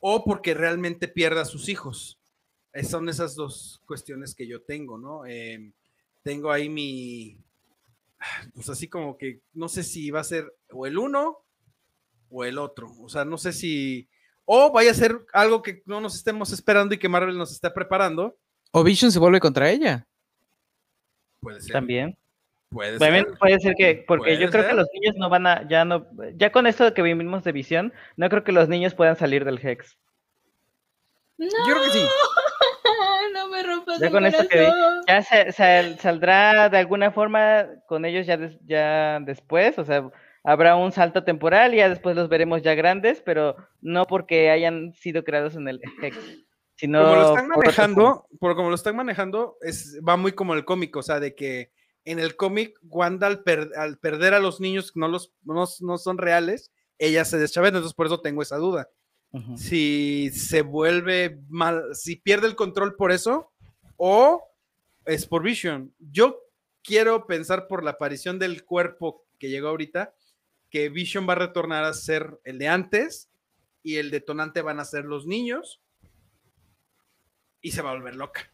o porque realmente pierde a sus hijos. Son esas dos cuestiones que yo tengo, ¿no? Eh, tengo ahí mi, pues así como que no sé si va a ser o el uno o el otro. O sea, no sé si. O vaya a ser algo que no nos estemos esperando y que Marvel nos está preparando. O Vision se vuelve contra ella. Puede ser. También. Puede También ser. puede ser que, porque yo creo ser. que los niños no van a, ya no, ya con esto que vimos de visión, no creo que los niños puedan salir del Hex. No, Yo creo que sí. no me rompas Ya el con esto que vi, ya se- sal- saldrá de alguna forma con ellos ya, des- ya después, o sea, habrá un salto temporal y ya después los veremos ya grandes, pero no porque hayan sido creados en el Hex, sino como lo están manejando, por como lo están manejando, es, va muy como el cómic, o sea, de que en el cómic, Wanda al, per- al perder a los niños que no, los, no, no son reales, ella se deschaveta, entonces por eso tengo esa duda. Si se vuelve mal, si pierde el control por eso, o es por Vision. Yo quiero pensar por la aparición del cuerpo que llegó ahorita, que Vision va a retornar a ser el de antes y el detonante van a ser los niños y se va a volver loca.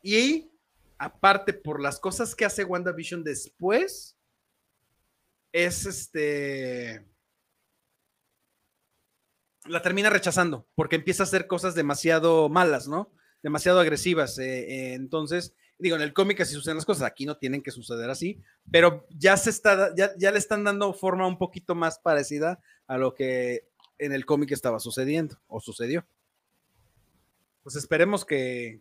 Y aparte, por las cosas que hace WandaVision después, es este. La termina rechazando porque empieza a hacer cosas demasiado malas, ¿no? Demasiado agresivas. eh, eh, entonces, digo, en el cómic así suceden las cosas, aquí no tienen que suceder así, pero ya se está, ya, ya le están dando forma un poquito más parecida a lo que en el cómic estaba sucediendo o sucedió. Pues esperemos que,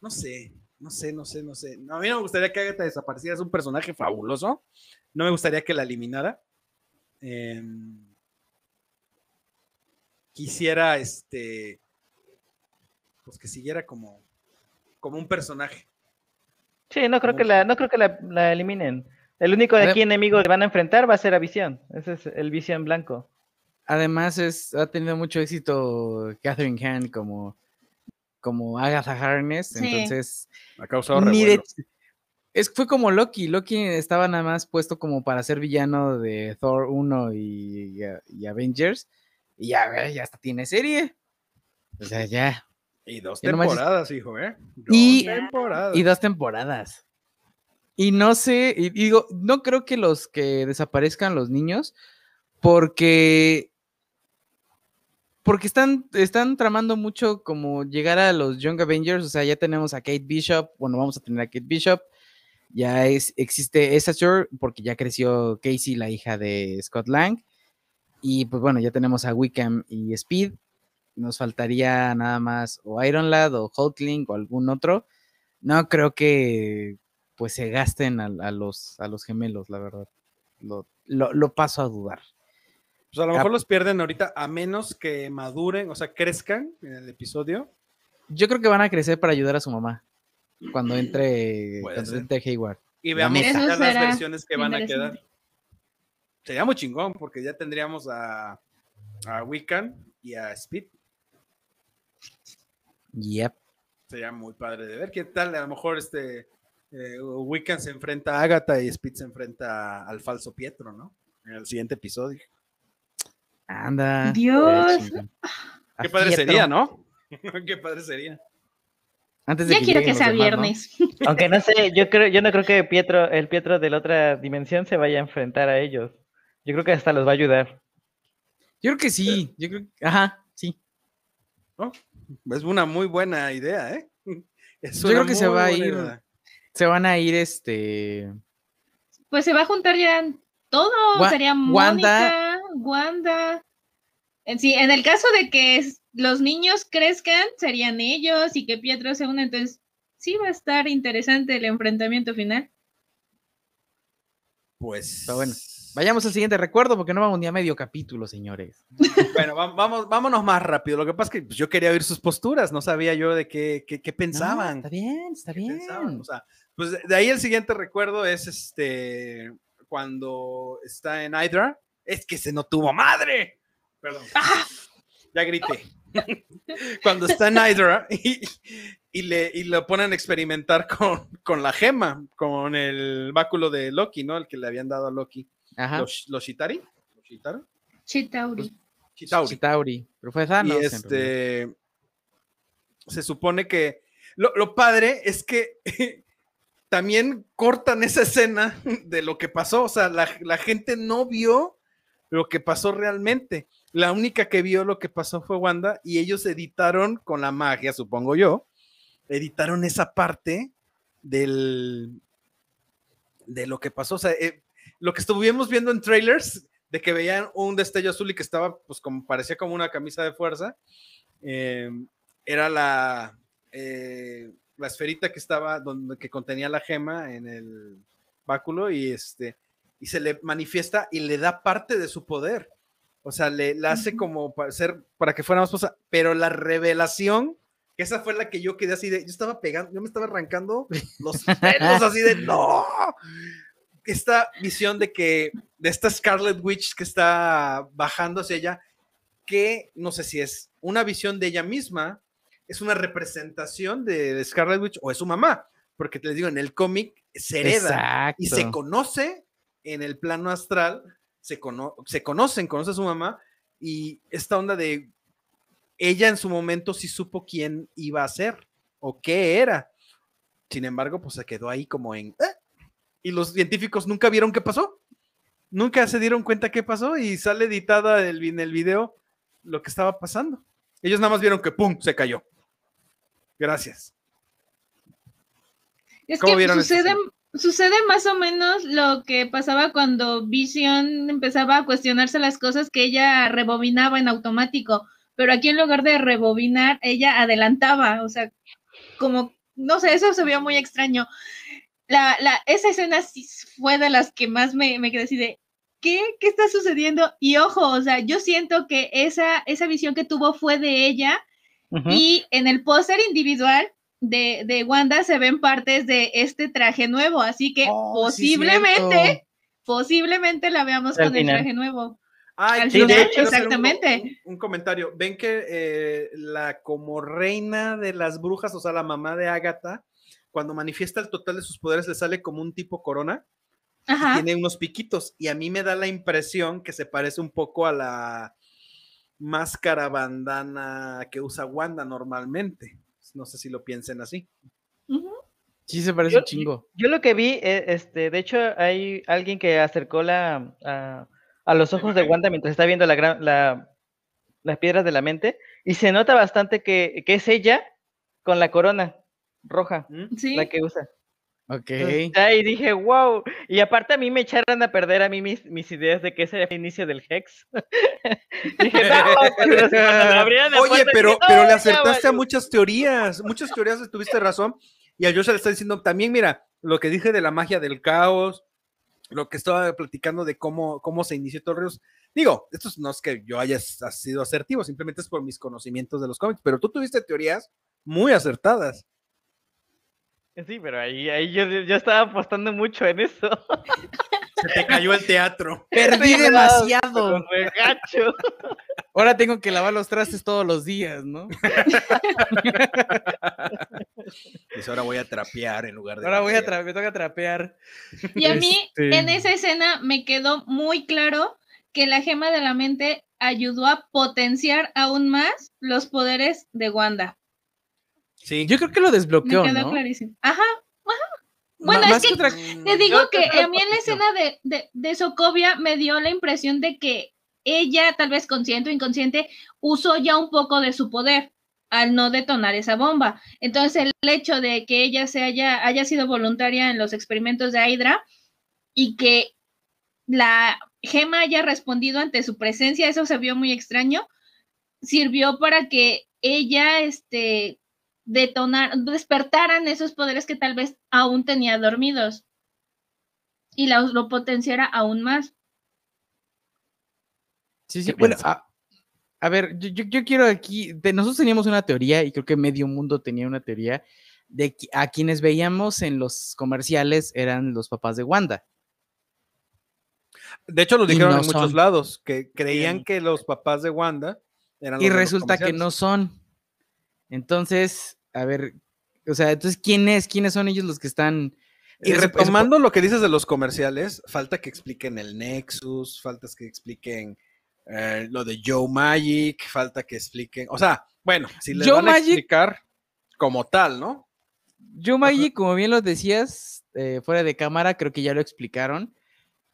no sé, no sé, no sé, no sé. No, a mí no me gustaría que Agatha desapareciera, es un personaje fabuloso. No me gustaría que la eliminara. Em, quisiera, este, pues que siguiera como, como un personaje. Sí, no creo que la, no creo que la, la eliminen. El único de aquí enemigo que van a enfrentar va a ser a Visión. Ese es el Visión blanco. Además, es, ha tenido mucho éxito Catherine Hahn como, como Agatha Harness, Sí. entonces Ha causado ni de- revuelo. es, fue como Loki. Loki estaba nada más puesto como para ser villano de Thor 1 y, y Avengers. Y ya, ve, ya hasta tiene serie. O sea, ya. Y dos nomás- temporadas, hijo, ¿eh? Dos Y- temporadas. Y dos temporadas. Y no sé, y digo, no creo que los que desaparezcan los niños, porque porque están, están tramando mucho como llegar a los Young Avengers, o sea, ya tenemos a Kate Bishop, bueno, vamos a tener a Kate Bishop, ya es, existe Essacure, porque ya creció Casey, la hija de Scott Lang, y pues bueno, ya tenemos a Wickham y Speed, nos faltaría nada más o Iron Lad o Hulkling o algún otro, no creo que pues se gasten a, a los, a los gemelos, la verdad, lo, lo- lo paso a dudar. Pues a lo Ah. mejor los pierden ahorita, a menos que maduren, o sea, crezcan en el episodio. Yo creo que van a crecer para ayudar a su mamá cuando entre, Puede cuando entre Hayward. Y veamos ya las versiones que van a quedar. Sería muy chingón, porque ya tendríamos a, a Wiccan y a Speed. Yep. Sería muy padre de ver. ¿Qué tal? A lo mejor este eh, Wiccan se enfrenta a Agatha y Speed se enfrenta al falso Pietro, ¿no? En el siguiente episodio. Anda. Dios. Qué padre Pietro. sería, ¿no? Qué padre sería. Antes de Ya quiero que sea demás, ¿no? viernes. Aunque no sé, yo creo, yo no creo que Pietro, el Pietro de la otra dimensión se vaya a enfrentar a ellos. Yo creo que hasta los va a ayudar. Yo creo que sí. Yo creo Ajá, sí. ¿no? Es una muy buena idea, ¿eh? Es Yo creo que se va a ir- idea. Se van a ir este. Pues se va a juntar ya todo. Wa- Sería Wanda. Mónica, Wanda. En, sí, en el caso de que es- los niños crezcan, serían ellos y que Pietro se una. Entonces, sí va a estar interesante el enfrentamiento final. Pues. Pero bueno, Vayamos al siguiente recuerdo porque no vamos ni a medio capítulo, señores. Bueno, va- vamos, vámonos más rápido. Lo que pasa es que pues, yo quería oír sus posturas, no sabía yo de qué, qué, qué No, pensaban. está bien, está bien. pensaban, O sea, pues de, de ahí el siguiente recuerdo es este cuando está en Hydra. Es que se no tuvo madre. Perdón. Ya grité. cuando está en Hydra y, y le, y lo ponen a experimentar con, con la gema, con el báculo de Loki, ¿no? El que le habían dado a Loki. Ajá. Los, los Shitari. ¿Los Shitari? Chitauri. Chitauri. Chitauri. Pero fue Thanos. y este se supone que lo, lo padre es que también cortan esa escena de lo que pasó. O sea, la, la gente no vio lo que pasó realmente. La única que vio lo que pasó fue Wanda y ellos editaron con la magia, supongo yo, editaron esa parte del de lo que pasó. O sea, eh, lo que estuvimos viendo en trailers de que veían un destello azul y que estaba, pues, como parecía como una camisa de fuerza, eh, era la, eh, la esferita que estaba, donde, que contenía la gema en el báculo y este, y se le manifiesta y le da parte de su poder. O sea, le la hace como para ser, para que fuera más cosa, pero la revelación, que esa fue la que yo quedé así de, yo estaba pegando, yo me estaba arrancando los pelos así de, no, esta visión de que, de esta Scarlet Witch que está bajando hacia ella, que no sé si es una visión de ella misma es una representación de Scarlet Witch o es su mamá, porque te les digo, en el cómic se hereda y se Exacto. conoce en el plano astral, se, cono- se conocen, conoce a su mamá y esta onda de ella en su momento sí supo quién iba a ser o qué era. Sin embargo, pues se quedó ahí como en... "Eh", Y los científicos nunca vieron qué pasó. Nunca se dieron cuenta qué pasó y sale editada el- en el video lo que estaba pasando. Ellos nada más vieron que ¡pum! se cayó. Gracias. Es ¿Cómo que vieron esta sucede, sucede más o menos lo que pasaba cuando Vision empezaba a cuestionarse las cosas que ella rebobinaba en automático, pero aquí en lugar de rebobinar, ella adelantaba, o sea, como, no sé, eso se vio muy extraño. La, la, esa escena sí fue de las que más me, me quedé así de, ¿qué? ¿Qué está sucediendo? Y ojo, o sea, yo siento que esa, esa visión que tuvo fue de ella y en el póster individual de, de Wanda se ven partes de este traje nuevo, así que Oh, posiblemente, posiblemente la veamos Al con el traje nuevo. Ay, Al final, un- exactamente. Un, un comentario. Ven que eh, la como reina de las brujas, o sea, la mamá de Agatha, cuando manifiesta el total de sus poderes, le sale como un tipo corona. Ajá. tiene unos piquitos y a mí me da la impresión que se parece un poco a la máscara bandana que usa Wanda normalmente. No sé si lo piensen así. Sí, se parece Yo- un chingo. Yo lo que vi, eh, este, de hecho, hay alguien que acercó la, a, a los ojos de Wanda mientras está viendo la, gran- la- las piedras de la mente, y se nota bastante que, que es ella con la corona roja, ¿Mm? Sí. la que usa. Ok. Entonces, ahí dije, wow. Y aparte a mí me echaron a perder a mí mis, mis ideas de que ese era el inicio del Hex. dije, no, pero la Oye, puerta, pero, dije, pero "No, le ya acertaste a valió". muchas teorías, muchas teorías tuviste razón. Y a Joshua le está diciendo también, mira, lo que dije de la magia del caos, lo que estaba platicando de cómo, cómo se inició río. Digo, esto no es que yo haya sido asertivo, simplemente es por mis conocimientos de los cómics, pero tú tuviste teorías muy acertadas. Sí, pero ahí, ahí yo, yo estaba apostando mucho en eso. Se te cayó el teatro. Perdí demasiado. gacho. Ahora tengo que lavar los trastes todos los días, ¿no? Dice, ahora voy a trapear en lugar de. Ahora voy a barrer". tra- me toca trapear. Y a mí, Este- en esa escena, me quedó muy claro que la gema de la mente ayudó a potenciar aún más los poderes de Wanda. Sí. Yo creo que lo Me desbloqueó, quedó ¿no? clarísimo. Ajá, ajá. Bueno, es que otra- Te digo Yo que a mí en la escena de, de, de Sokovia me dio la impresión de que ella, tal vez consciente o inconsciente, usó ya un poco de su poder al no detonar esa bomba. Entonces, el hecho de que ella se haya, haya sido voluntaria en los experimentos de Hydra y que la gema haya respondido ante su presencia, eso se vio muy extraño, sirvió para que ella, este, detonar, despertaran esos poderes que tal vez aún tenía dormidos y la- lo potenciara aún más. Sí, sí. ¿Qué Bueno, a, a ver, yo, yo- yo quiero aquí, de, nosotros teníamos una teoría y creo que medio mundo tenía una teoría de que a quienes veíamos en los comerciales eran los papás de Wanda. De hecho, lo Y dijeron no en muchos son. lados, que creían que los papás de Wanda eran Y los de los resulta que no son. Entonces, a ver, o sea, entonces, ¿quién es? ¿Quiénes son ellos los que están? Y eso- retomando lo que dices de los comerciales, falta que expliquen el Nexus, falta que expliquen eh, lo de Joe Magic, falta que expliquen, o sea, bueno, si le van a explicar como tal, ¿no? Joe Magic, como bien lo decías, eh, fuera de cámara, creo que ya lo explicaron,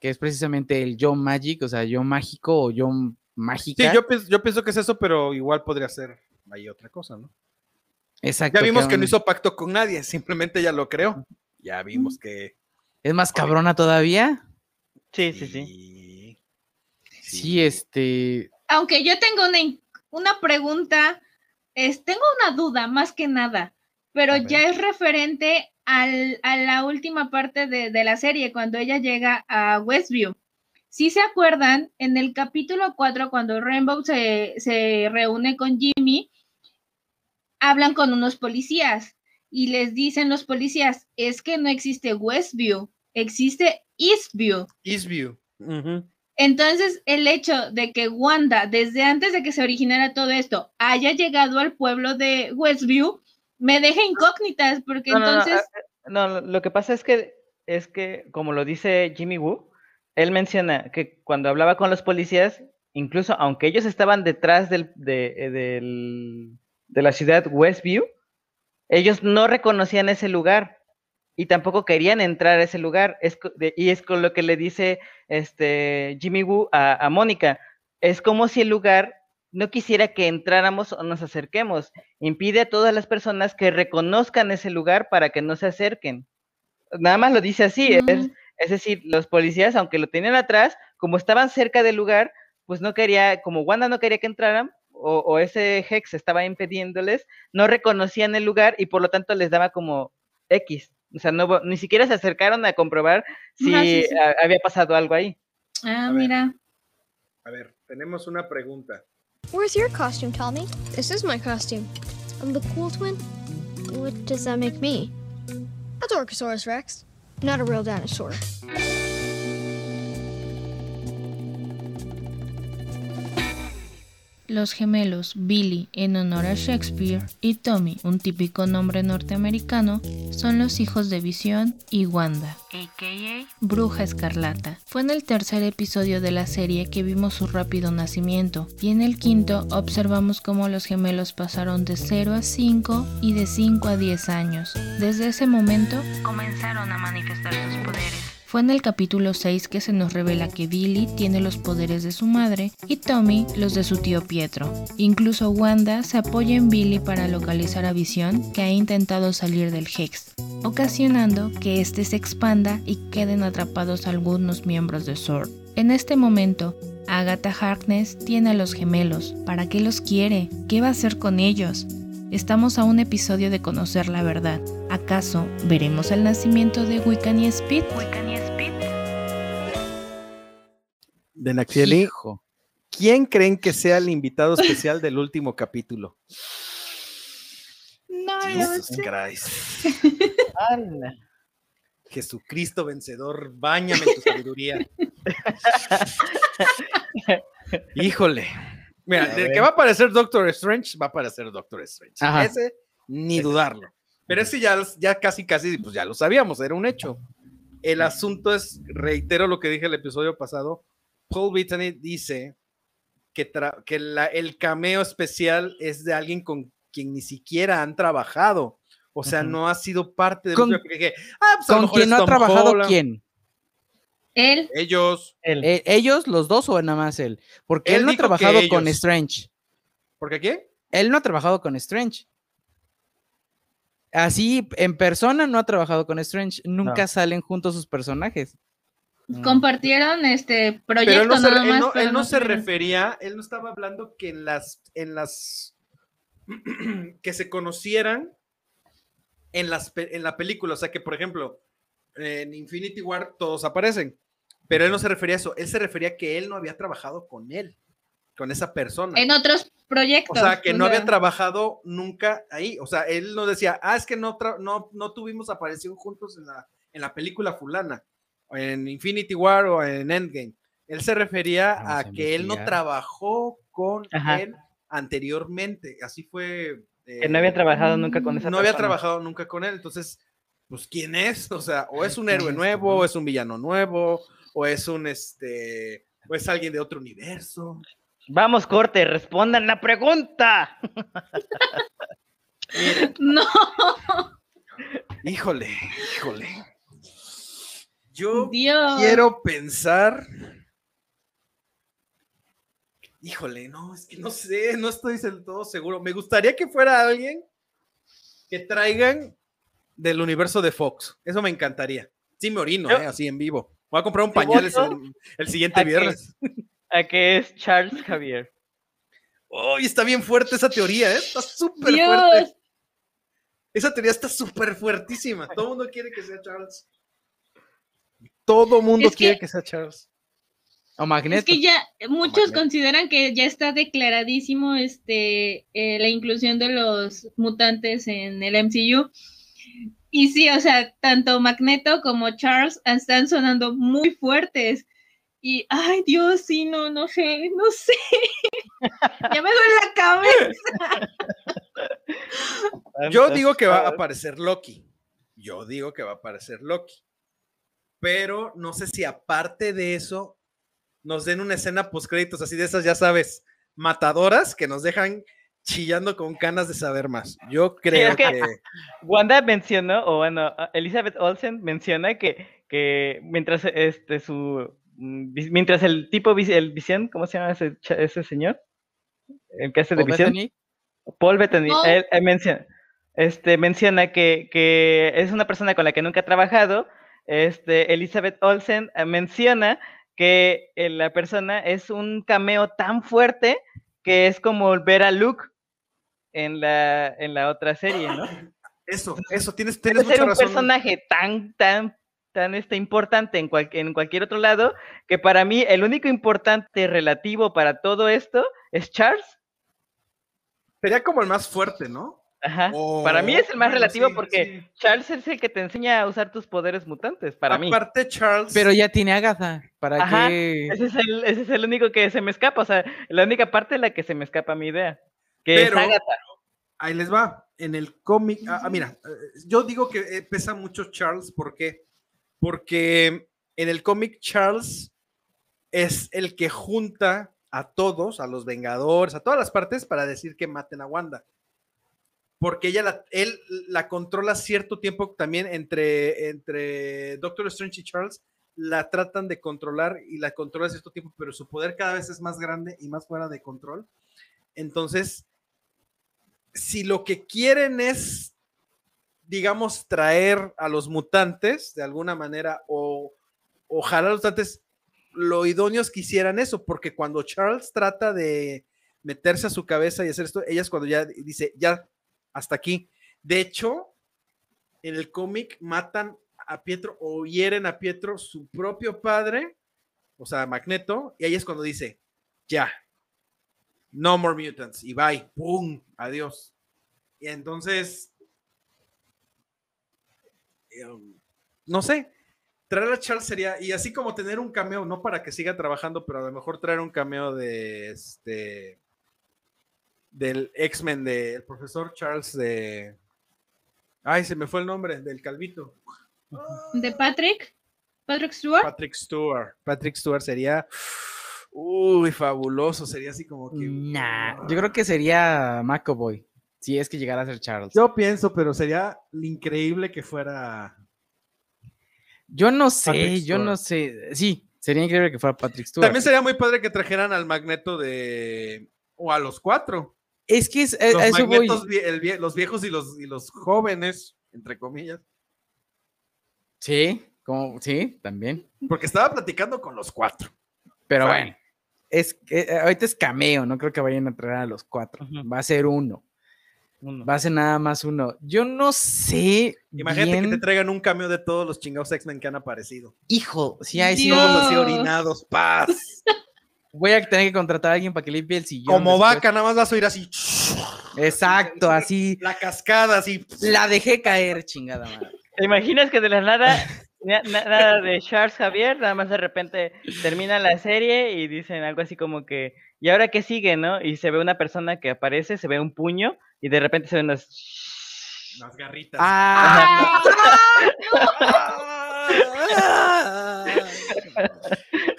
que es precisamente el Joe Magic, o sea, Joe mágico o Joe mágica. Sí, yo pienso que es eso, pero igual podría ser ahí otra cosa, ¿no? Exacto. Ya vimos que no hizo pacto con nadie, simplemente ya lo creó. Ya vimos que... Es más cabrona todavía. Sí, sí, sí. sí. Sí, este. Aunque yo tengo una, una pregunta, es, tengo una duda más que nada, pero ya es referente al- a la última parte de, de la serie, cuando ella llega a Westview. Si se acuerdan, en el capítulo 4, cuando Rainbow se, se reúne con Jimmy, hablan con unos policías y les dicen los policías, es que no existe Westview, existe Eastview. Eastview. Entonces, el hecho de que Wanda, desde antes de que se originara todo esto, haya llegado al pueblo de Westview, me deja incógnitas, porque No, no, no, entonces, ah, no, lo que pasa es que, es que, como lo dice Jimmy Woo, él menciona que cuando hablaba con los policías, incluso aunque ellos estaban detrás del, de, eh, del- de la ciudad Westview, ellos no reconocían ese lugar y tampoco querían entrar a ese lugar. Es, de- y es con lo que le dice este Jimmy Woo a, a Mónica. Es como si el lugar no quisiera que entráramos o nos acerquemos. Impide a todas las personas que reconozcan ese lugar para que no se acerquen. Nada más lo dice así. Es, es decir, los policías, aunque lo tenían atrás, como estaban cerca del lugar, pues no quería, como Wanda no quería que entraran, o, o ese Hex estaba impidiéndoles, no reconocían el lugar y por lo tanto les daba como X. O sea, no, ni siquiera se acercaron a comprobar si sí, sí. a- había pasado algo ahí. ah, A ver. mira, A ver, tenemos una pregunta. Where's your costume, Tommy? This is my costume. I'm the cool twin. What does that make me? A Dorkosaurus Rex. Not a real dinosaur. Los gemelos Billy en honor a Shakespeare y Tommy, un típico nombre norteamericano, son los hijos de Visión y Wanda, a.k.a. Bruja Escarlata. Fue en el tercer episodio de la serie que vimos su rápido nacimiento y en el quinto observamos cómo los gemelos pasaron de 0 a 5 y de 5 a 10 años. Desde ese momento comenzaron a manifestar sus poderes. Fue en el capítulo 6 que se nos revela que Billy tiene los poderes de su madre y Tommy los de su tío Pietro. Incluso Wanda se apoya en Billy para localizar a Visión que ha intentado salir del Hex, ocasionando que éste se expanda y queden atrapados algunos miembros de SWORD. En este momento, Agatha Harkness tiene a los gemelos. ¿Para qué los quiere? ¿Qué va a hacer con ellos? Estamos a un episodio de conocer la verdad. ¿Acaso veremos el nacimiento de Wiccan y Speed? De Naxieli, Hijo. ¿quién creen que sea el invitado especial del último capítulo? no Jesus. Ala. Jesucristo vencedor, báñame en tu sabiduría. Híjole. Mira, A de ver. que va a aparecer Doctor Strange, va a aparecer Doctor Strange. Ajá. Ese, ni dudarlo. Pero ese ya, ya casi, casi, pues ya lo sabíamos, era un hecho. El asunto es, reitero lo que dije el episodio pasado, Paul Bettany dice que, tra- que la- el cameo especial es de alguien con quien ni siquiera han trabajado. O sea, Ujú. no ha sido parte de Con- que. Ah, pues ¿Con no ha trabajado Holland. quién? Él, Ellos. Él. Eh, ¿Ellos, los dos o nada más él? Porque él, Él no ha trabajado con. Strange. ¿Por qué qué? Él no ha trabajado con Strange. Así, en persona no ha trabajado con Strange. Nunca No. salen juntos sus personajes. compartieron este proyecto Pero él no, se, nada él más, no- pero él no se refería, él no estaba hablando que en las, en las, que se conocieran en, las, en la película. O sea, que por ejemplo, en Infinity War todos aparecen, pero él no se refería a eso, él se refería a que él no había trabajado con él, con esa persona. en otros O proyectos. sea, que no o había sea, trabajado nunca ahí. O sea, él no decía, ah, es que no, no, no tuvimos aparición juntos en la, en la película fulana, o en Infinity War o en Endgame. Él se refería Vamos a a que él no trabajó con Ajá. él anteriormente. Así fue. Que no había eh, trabajado nunca con esa no había persona. trabajado nunca con él. Entonces, pues, ¿quién es? O sea, o es un ¿Quién héroe nuevo, o es un villano nuevo, o es un este, o es alguien de otro universo. Vamos, corte, respondan la pregunta. No, Híjole, híjole. Yo Dios. quiero pensar. Híjole, no, es que no sé, no estoy del todo seguro. Me gustaría que fuera alguien que traigan del universo de Fox. Eso me encantaría. Sí, me orino, eh, así en vivo. Voy a comprar un pañal el, el siguiente a que- viernes. A que es Charles Javier. Uy, está bien fuerte esa teoría, ¿eh? Está súper fuerte. Esa teoría está súper fuertísima. Todo el mundo quiere que sea Charles. Todo mundo Es que- quiere que sea Charles. O Magneto. Es que ya muchos consideran que ya está declaradísimo este eh, la inclusión de los mutantes en el MCU. Y sí, o sea, tanto Magneto como Charles están sonando muy fuertes. Y, ay, Dios, sí, no, no sé, no sé. ya me duele la cabeza. Yo digo que va a aparecer Loki. Yo digo que va a aparecer Loki. Pero no sé si aparte de eso nos den una escena post créditos así de esas, ya sabes, matadoras que nos dejan chillando con ganas de saber más. Yo creo es que- que Wanda mencionó, o bueno, Elizabeth Olsen menciona que, que mientras este su mm, mientras el tipo el visión, ¿cómo se llama ese, ese señor? El que hace de ¿O visión. Bethany? Paul Bettany, Paul. él, él menciona, este, menciona que, que es una persona con la que nunca ha trabajado. Este, Elizabeth Olsen eh, menciona que eh, la persona es un cameo tan fuerte que es como ver a Luke en la, en la otra serie, ¿no? eso, eso, tienes, Puede tienes ser un razón. personaje tan, tan, tan este, importante en, cual- en cualquier otro lado, que para mí el único importante relativo para todo esto es Charles. Sería como el más fuerte, ¿no? Ajá. para mí es el más relativo sí, porque sí. Charles es el que te enseña a usar tus poderes mutantes, para mí. Aparte, Charles. Pero ya tiene Agatha. ¿Para Ajá, qué? Ese es, el, ese es el único que se me escapa, o sea, la única parte en la que se me escapa mi idea. Que Pero- es Agatha. Ahí les va. En el cómic, ah, ah, mira, eh, yo digo que eh, pesa mucho Charles, ¿por qué? Porque en el cómic Charles es el que junta a todos, a los Vengadores, a todas las partes para decir que maten a Wanda. Porque ella la, él la controla cierto tiempo también entre, entre Doctor Strange y Charles, la tratan de controlar y la controla cierto tiempo, pero su poder cada vez es más grande y más fuera de control. Entonces, si lo que quieren es, digamos, traer a los mutantes de alguna manera o, o jalar a los mutantes, lo idóneo es que hicieran eso, porque cuando Charles trata de meterse a su cabeza y hacer esto, ella es cuando ya dice, ya, hasta aquí. De hecho, en el cómic matan a Pietro o hieren a Pietro su propio padre, o sea, Magneto, y ahí es cuando dice, ya, no more mutants, y bye, pum, adiós. Y entonces, eh, no sé, traer a Charles sería, y así como tener un cameo, no para que siga trabajando, pero a lo mejor traer un cameo de este, del X-Men, del profesor Charles de, ay, se me fue el nombre, del Calvito. De Patrick. Patrick Stewart. Patrick Stewart. Patrick Stewart sería, uy, fabuloso, sería así como que... Nah, yo creo que sería McAvoy. Si es que llegara a ser Charles. Yo pienso, pero sería increíble que fuera... Yo no sé, Patrick yo no sé. Sí, sería increíble que fuera Patrick Stewart. También sería muy padre que trajeran al Magneto de... o a los cuatro. Es que es, Los a eso voy. magnetos, vie- el vie- los viejos y los, y los jóvenes, entre comillas. Sí, como, sí, también. Porque estaba platicando con los cuatro. Pero Fine. bueno, es, que, eh, ahorita es cameo, no creo que vayan a traer a los cuatro. Va a ser uno. Uno. Va a ser nada más uno. Yo no sé. Imagínate bien- que te traigan un cameo de todos los chingados X-Men que han aparecido. Hijo, ahí sí. Dios. Todos así orinados, paz. Voy a tener que contratar a alguien para que limpie el sillón. Como después. vaca, nada más vas a oír así. Exacto, así. La cascada, así. La dejé caer, chingada madre. ¿Te imaginas que de la nada, na- na- nada de Charles Javier, nada más de repente termina la serie y dicen algo así como que, ¿y ahora qué sigue, no? Y se ve una persona que aparece, se ve un puño y de repente se ven unas... Las garritas. Ah,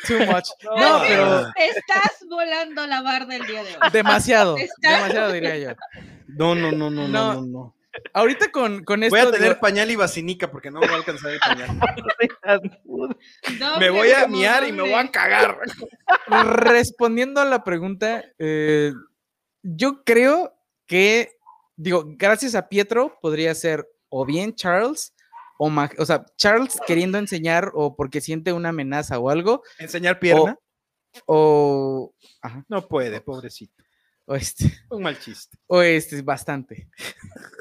too much. No, que pero te estás volando la barda el día de hoy. demasiado. Demasiado, diría yo. No, no, no, no, no, No. no, no. Ahorita con, con esto. Voy a digo, tener pañal y vacinica porque no me va a alcanzar el pañal. Me voy a miar y me voy a cagar. respondiendo a la pregunta, eh, yo creo que, digo, gracias a Pietro podría ser o bien Charles o, o sea, Charles queriendo enseñar o porque siente una amenaza o algo, Enseñar pierna. o, ajá, No puede, pobrecito. O este, Un mal chiste. o este, bastante.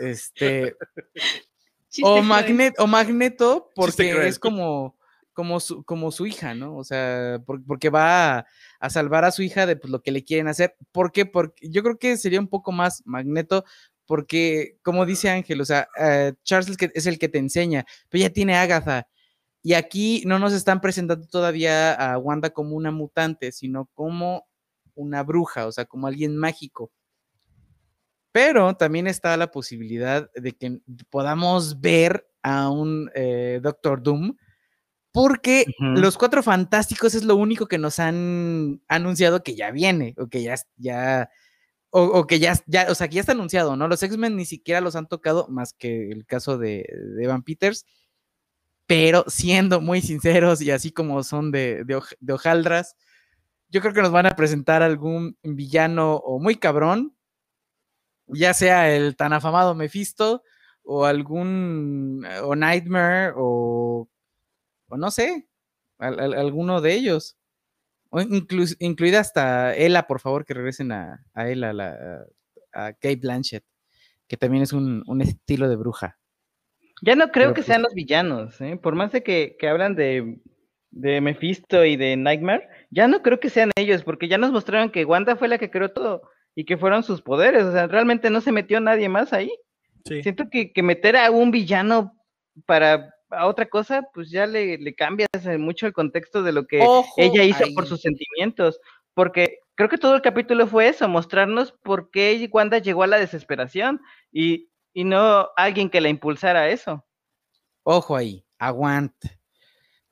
Este, Chiste o. Magnet, o Magneto, porque es como, como, su, como su hija, ¿no? O sea, por- porque va a, a salvar a su hija de pues, lo que le quieren hacer. ¿Por qué? Porque yo creo que sería un poco más Magneto, porque, como dice Ángel, o sea, eh, Charles es, que- es el que te enseña, pero ya tiene a Agatha. Y aquí no nos están presentando todavía a Wanda como una mutante, sino como una bruja, o sea, como alguien mágico. Pero también está la posibilidad de que podamos ver a un eh, Doctor Doom, porque los cuatro fantásticos es lo único que nos han anunciado que ya viene, o que ya, ya o, o que ya, ya, o sea, que ya está anunciado, ¿no? Los X-Men ni siquiera los han tocado, más que el caso de, de Evan Peters, pero siendo muy sinceros y así como son de, de, de hojaldras, yo creo que nos van a presentar algún villano o muy cabrón, ya sea el tan afamado Mephisto o algún, o Nightmare o, o no sé, al- al- alguno de ellos. O inclu- incluida hasta Ella, por favor, que regresen a, a Ella, la, a Kate Blanchett, que también es un, un estilo de bruja. Ya no creo Pero que pues- sean los villanos, ¿eh? Por más de que, que hablan de, de Mephisto y de Nightmare, ya no creo que sean ellos, porque ya nos mostraron que Wanda fue la que creó todo y que fueron sus poderes. O sea, realmente no se metió nadie más ahí. Sí. Siento que, que meter a un villano para a otra cosa, pues ya le, le cambias mucho el contexto de lo que Ojo ella hizo ahí. por sus sentimientos. Porque creo que todo el capítulo fue eso, mostrarnos por qué Wanda llegó a la desesperación y, y no alguien que la impulsara a eso. Ojo ahí, aguanta.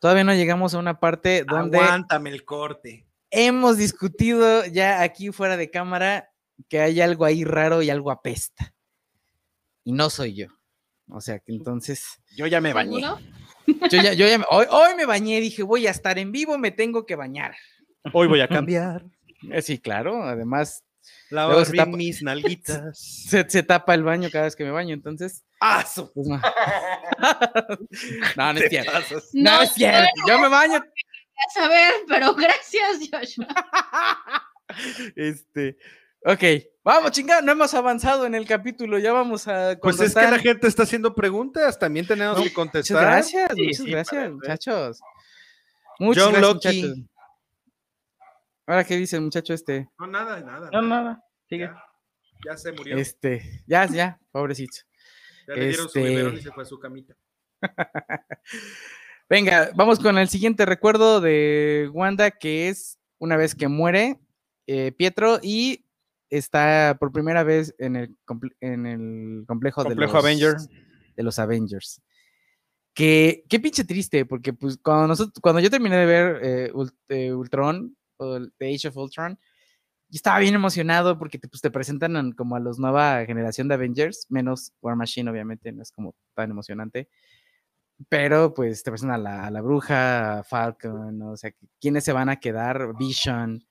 Todavía no llegamos a una parte donde Aguántame el corte. hemos discutido ya aquí fuera de cámara que hay algo ahí raro y algo apesta. Y no soy yo. O sea que entonces, Yo ya me bañé. ¿Seguro? yo ya, yo ya me- hoy, hoy me bañé, dije, voy a estar en vivo, me tengo que bañar. Hoy voy a cambiar. Eh, Sí, claro, además Lavar Luego se bien tapa- mis nalguitas. se, se tapa el baño cada vez que me baño, entonces. ¡Ah, pues, no. no, no es cierto. No, No es cierto. Yo me baño. A saber, pero gracias, Joshua. Este. Ok, vamos, chingada, no hemos avanzado en el capítulo, ya vamos a. Pues es que la gente está haciendo preguntas, también tenemos No, que Muchas contestar. gracias, Sí, muchas sí, gracias, para ver. muchachos. Muchas John gracias, muchachos. Ahora, ¿qué dice el muchacho este? No, nada, nada. No, nada. Sigue. Ya, ya se murió. Este, ya, ya, pobrecito. ya le dieron su este- biberón y se fue a su camita. Venga, vamos con el siguiente recuerdo de Wanda, que es una vez que muere eh, Pietro y está por primera vez en el, comple- en el complejo, Complejo de, los, Avenger. de los Avengers. Que, qué pinche triste, porque pues cuando, nosotros, cuando yo terminé de ver eh, Ult- eh, Ultron, o The Age of Ultron, yo estaba bien emocionado porque te, pues, te presentan an- como a los nueva generación de Avengers, menos War Machine, obviamente, no es como tan emocionante. Pero pues te presentan a la, a la bruja, a Falcon, o sea, ¿quiénes se van a quedar? Vision.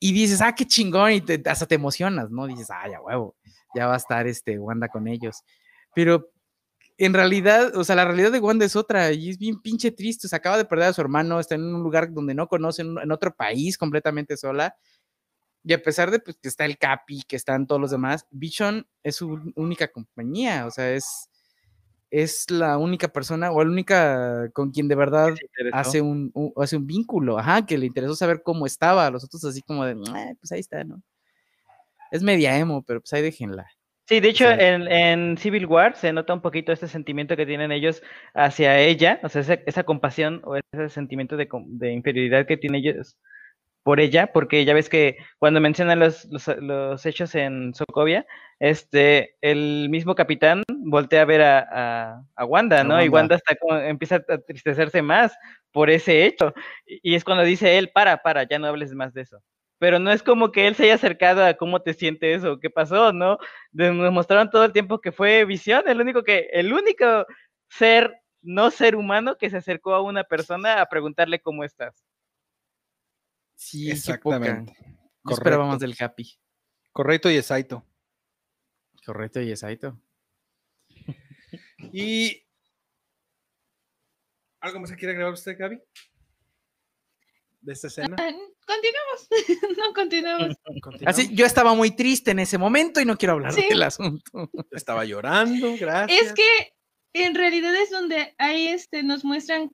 Y dices, ah, qué chingón, y te- hasta te emocionas, ¿no? Dices, ah, ya huevo, ya va a estar este Wanda con ellos. Pero en realidad, o sea, la realidad de Wanda es otra y es bien pinche triste. Se acaba de perder a su hermano, está en un lugar donde no conoce, en, otro país completamente sola. Y a pesar de pues, que está el Capi, que están todos los demás, Vision es su única compañía, o sea, es, es la única persona o la única con quien de verdad hace un, un- hace un vínculo, ajá, que le interesó saber cómo estaba, los otros así como de, "Ah, pues ahí está, ¿no? Es media emo, pero pues ahí déjenla. Sí, de hecho, Sí. en, en Civil War se nota un poquito este sentimiento que tienen ellos hacia ella, o sea, esa, esa compasión o ese sentimiento de, inferioridad que tienen ellos por ella, porque ya ves que cuando mencionan los, los, los hechos en Sokovia, este, el mismo capitán voltea a ver a, a, a Wanda, ¿no? Y Wanda. Está como, empieza a tristecerse más por ese hecho, y, y es cuando dice él, para, para, ya no hables más de eso. Pero no es como que él se haya acercado a cómo te sientes o qué pasó, ¿no? nos mostraron todo el tiempo que fue visión, el único que, el único ser, no ser humano que se acercó a una persona a preguntarle cómo estás. Sí. Exactamente. Más del Capi. Correcto y exacto. Correcto y exacto. Y. ¿Algo más que quiere agregar usted, Gaby? De esta escena. Ah, Continuamos. no continuamos. Continuamos. Así, yo estaba muy triste en ese momento y no quiero hablar Sí. del asunto. Estaba llorando, gracias. Es que en realidad es donde ahí este, nos muestran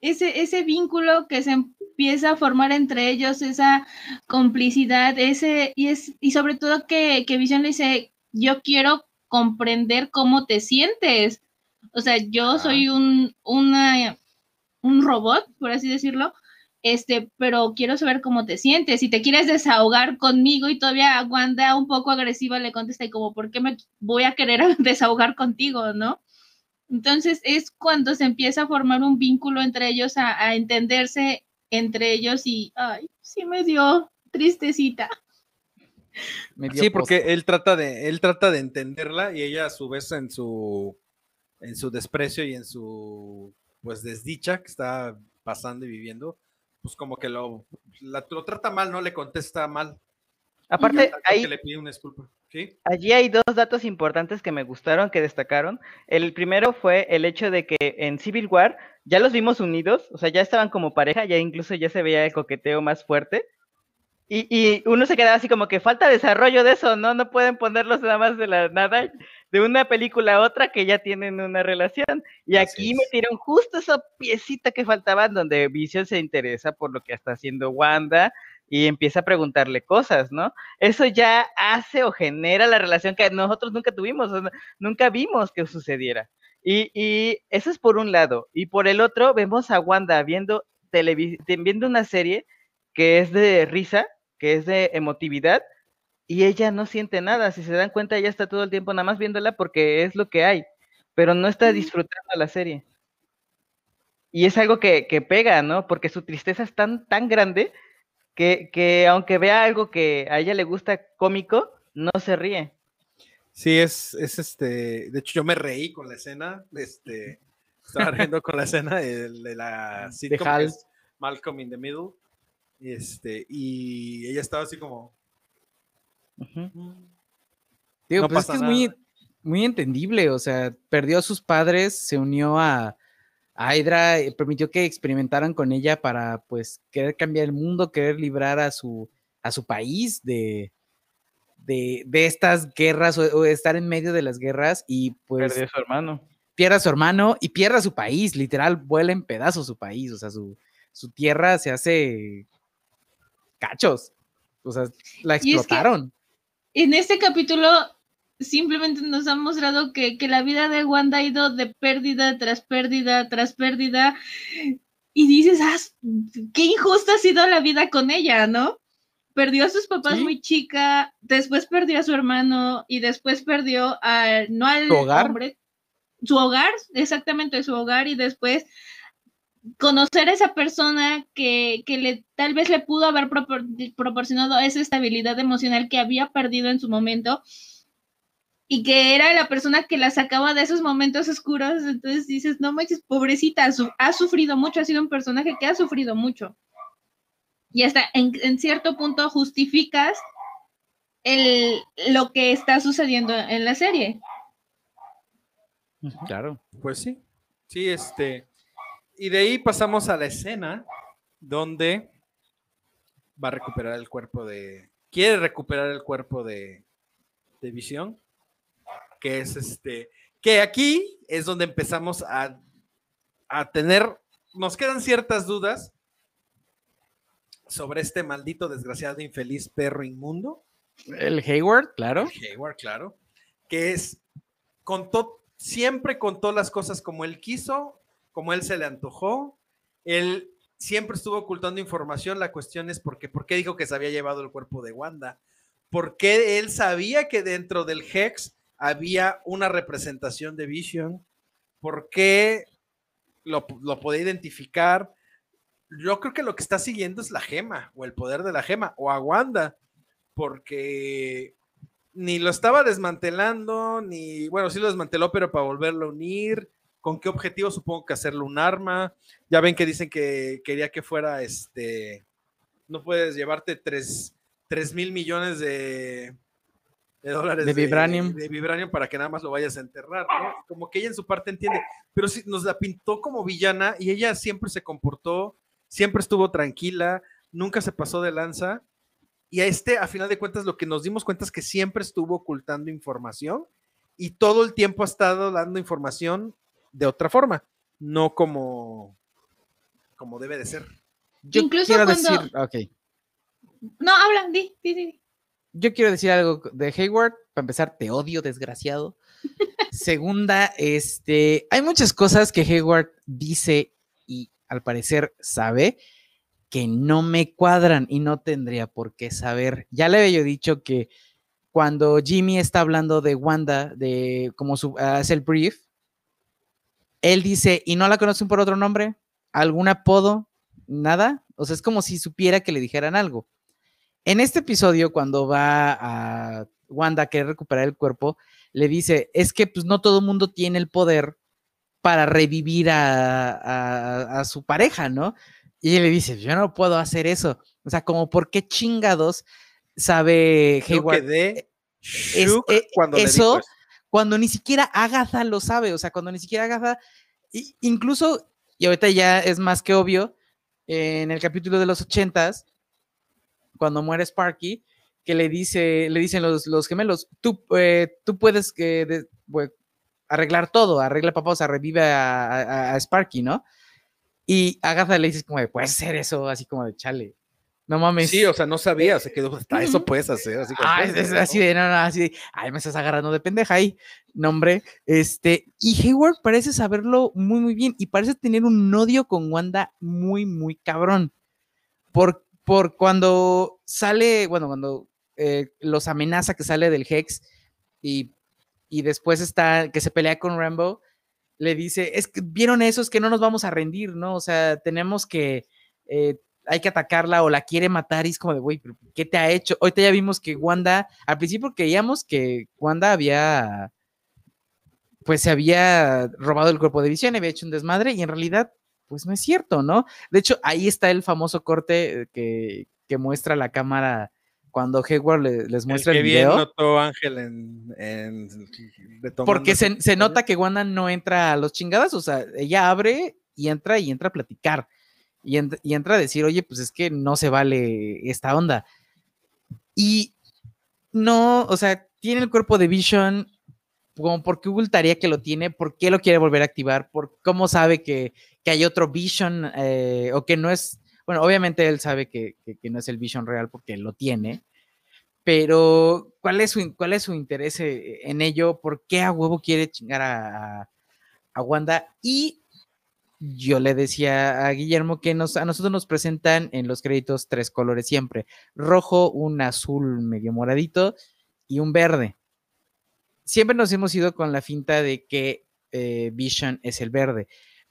ese, ese vínculo que se empieza a formar entre ellos, esa complicidad, ese, y es, y sobre todo que, que Vision le dice, yo quiero comprender cómo te sientes. O sea, yo soy un, una, un robot, por así decirlo, este, pero quiero saber cómo te sientes. Si te quieres desahogar conmigo y todavía Wanda un poco agresiva le contesta y como, ¿por qué me voy a querer desahogar contigo, no? Entonces es cuando se empieza a formar un vínculo entre ellos, a, a entenderse entre ellos y, ay, sí me dio tristecita. Me dio Sí, porque él trata de, él trata de entenderla y ella a su vez en su, en su desprecio y en su pues desdicha que está pasando y viviendo, pues como que lo, la- lo trata mal, no le contesta mal. Aparte, ahí, le pide una disculpa. ¿sí? Allí hay dos datos importantes que me gustaron, que destacaron. El primero fue el hecho de que en Civil War ya los vimos unidos, o sea, ya estaban como pareja, ya incluso ya se veía el coqueteo más fuerte. Y, y uno se quedaba así como que falta desarrollo de eso, ¿no? No pueden ponerlos nada más de la nada, de una película a otra que ya tienen una relación. Y Así aquí es. metieron justo esa piecita que faltaba, donde Vision se interesa por lo que está haciendo Wanda y empieza a preguntarle cosas, ¿no? Eso ya hace o genera la relación que nosotros nunca tuvimos, nunca vimos que sucediera. Y, y eso es por un lado. Y por el otro, vemos a Wanda viendo, viendo una serie que es de risa, que es de emotividad, y ella no siente nada. Si se dan cuenta, ella está todo el tiempo nada más viéndola porque es lo que hay, pero no está disfrutando la serie. Y es algo que, que pega, ¿no? Porque su tristeza es tan, tan grande que, que aunque vea algo que a ella le gusta cómico, no se ríe. Sí, es, es este. De hecho, yo me reí con la escena. Este, estaba riendo con la escena de, de la sitcom que Hal. Malcolm in the Middle. Y este, y ella estaba así como. Digo, No pues es que es muy, muy entendible, o sea, perdió a sus padres, se unió a, a Hydra, eh, permitió que experimentaran con ella para, pues, querer cambiar el mundo, querer librar a su, a su país de, de, de estas guerras o, o estar en medio de las guerras y, pues, Perdió a su hermano. pierde a su hermano y pierde a su país, literal, vuela en pedazos su país, o sea, su, su tierra se hace cachos, o sea, la Y es que- explotaron. En este capítulo simplemente nos han mostrado que, que la vida de Wanda ha ido de pérdida tras pérdida tras pérdida y dices, ah, qué injusta ha sido la vida con ella, ¿no? Perdió a sus papás Sí. muy chica, después perdió a su hermano y después perdió a, no al ¿Su hogar? hombre, su hogar, exactamente su hogar y después conocer a esa persona que, que le tal vez le pudo haber propor- proporcionado esa estabilidad emocional que había perdido en su momento y que era la persona que la sacaba de esos momentos oscuros, entonces dices, no manches, pobrecita, su- ha sufrido mucho, ha sido un personaje que ha sufrido mucho. Y hasta en, en cierto punto justificas el, lo que está sucediendo en la serie. Claro. Pues sí. Sí, este. Y de ahí pasamos a la escena donde va a recuperar el cuerpo de. Quiere recuperar el cuerpo de, de Visión. Que es este. Que aquí es donde empezamos a, a tener. Nos quedan ciertas dudas sobre este maldito, desgraciado, infeliz perro inmundo. El Hayward, claro. Hayward, claro, que es, contó, siempre contó las cosas como él quiso, como él se le antojó, él siempre estuvo ocultando información, la cuestión es por qué, por qué dijo que se había llevado el cuerpo de Wanda, por qué él sabía que dentro del Hex había una representación de Vision, por qué lo, lo podía identificar. Yo creo que lo que está siguiendo es la gema o el poder de la gema o a Wanda porque ni lo estaba desmantelando, ni, bueno, sí lo desmanteló, pero para volverlo a unir. ¿Con qué objetivo? Supongo que hacerlo un arma. Ya ven que dicen que quería que fuera este. No puedes llevarte 3, mil millones de, de dólares De vibranium. de vibranium para que nada más lo vayas a enterrar, ¿no? Como que ella en su parte entiende, pero sí nos la pintó como villana y ella siempre se comportó, siempre estuvo tranquila, nunca se pasó de lanza. Y a este, a final de cuentas, lo que nos dimos cuenta es que siempre estuvo ocultando información y todo el tiempo ha estado dando información de otra forma, no como, como debe de ser. Yo Incluso quiero cuando- decir, ok. No, habla, di, di, di. Yo quiero decir algo de Hayward. Para empezar, te odio, desgraciado. Segunda, este, hay muchas cosas que Hayward dice y al parecer sabe que no me cuadran y no tendría por qué saber. Ya le había yo dicho que cuando Jimmy está hablando de Wanda, de cómo su, hace el brief, él dice, ¿y no la conocen por otro nombre? ¿Algún apodo? ¿Nada? O sea, es como si supiera que le dijeran algo. En este episodio, cuando va a Wanda a querer recuperar el cuerpo, le dice, es que pues no todo el mundo tiene el poder para revivir a, a- a su pareja, ¿no? Y él le dice, yo no puedo hacer eso. O sea, como por qué chingados sabe Yo Hayward quedé es- shook eh, cuando le dijo eso. Cuando ni siquiera Agatha lo sabe, o sea, cuando ni siquiera Agatha, incluso, y ahorita ya es más que obvio, en el capítulo de los ochentas, cuando muere Sparky, que le dice, le dicen los, los gemelos, tú, eh, tú puedes que de- bue- arreglar todo, arregla papá, o sea, revive a, a- Sparky, ¿no? Y Agatha le dice como de, puede ser eso, así como de chale. No mames. Sí, o sea, no sabía, se quedó, hasta eso puedes hacer. Así, Ah, "Pues, es, es ¿no?". así de, no, no, así de, ay, me estás agarrando de pendeja ahí, nombre. Este, y Hayward parece saberlo muy, muy bien y parece tener un odio con Wanda muy, muy cabrón. Por, por cuando sale, bueno, cuando eh, los amenaza que sale del Hex y, y después está, que se pelea con Rambo, le dice, es que vieron eso, es que no nos vamos a rendir, ¿no? O sea, tenemos que, eh, hay que atacarla o la quiere matar y es como de, güey, ¿qué te ha hecho? Ahorita ya vimos que Wanda, al principio creíamos que Wanda había, pues se había robado el cuerpo de visión, había hecho un desmadre y en realidad, pues no es cierto, ¿no? De hecho, ahí está el famoso corte que, que muestra la cámara cuando Hayward le- les El muestra que el, bien video. notó Ángel en, Porque se, se nota que Wanda no entra a los chingadas, o sea, ella abre y entra y entra a platicar. Y, ent- y entra a decir, oye, pues es que no se vale esta onda. Y no, o sea, tiene el cuerpo de Vision, como por qué ocultaría que lo tiene, por qué lo quiere volver a activar, por cómo sabe que, que hay otro Vision, eh, o que no es, bueno, obviamente él sabe que, que- no es el Vision real porque lo tiene, pero ¿cuál es su, cuál es su interés eh, en ello? ¿Por qué a huevo quiere chingar a- a Wanda? Y yo le decía a Guillermo que nos, a nosotros nos presentan en los créditos tres colores siempre, rojo, un azul medio moradito y un verde. Siempre nos hemos ido con la finta de que eh, Vision es el verde,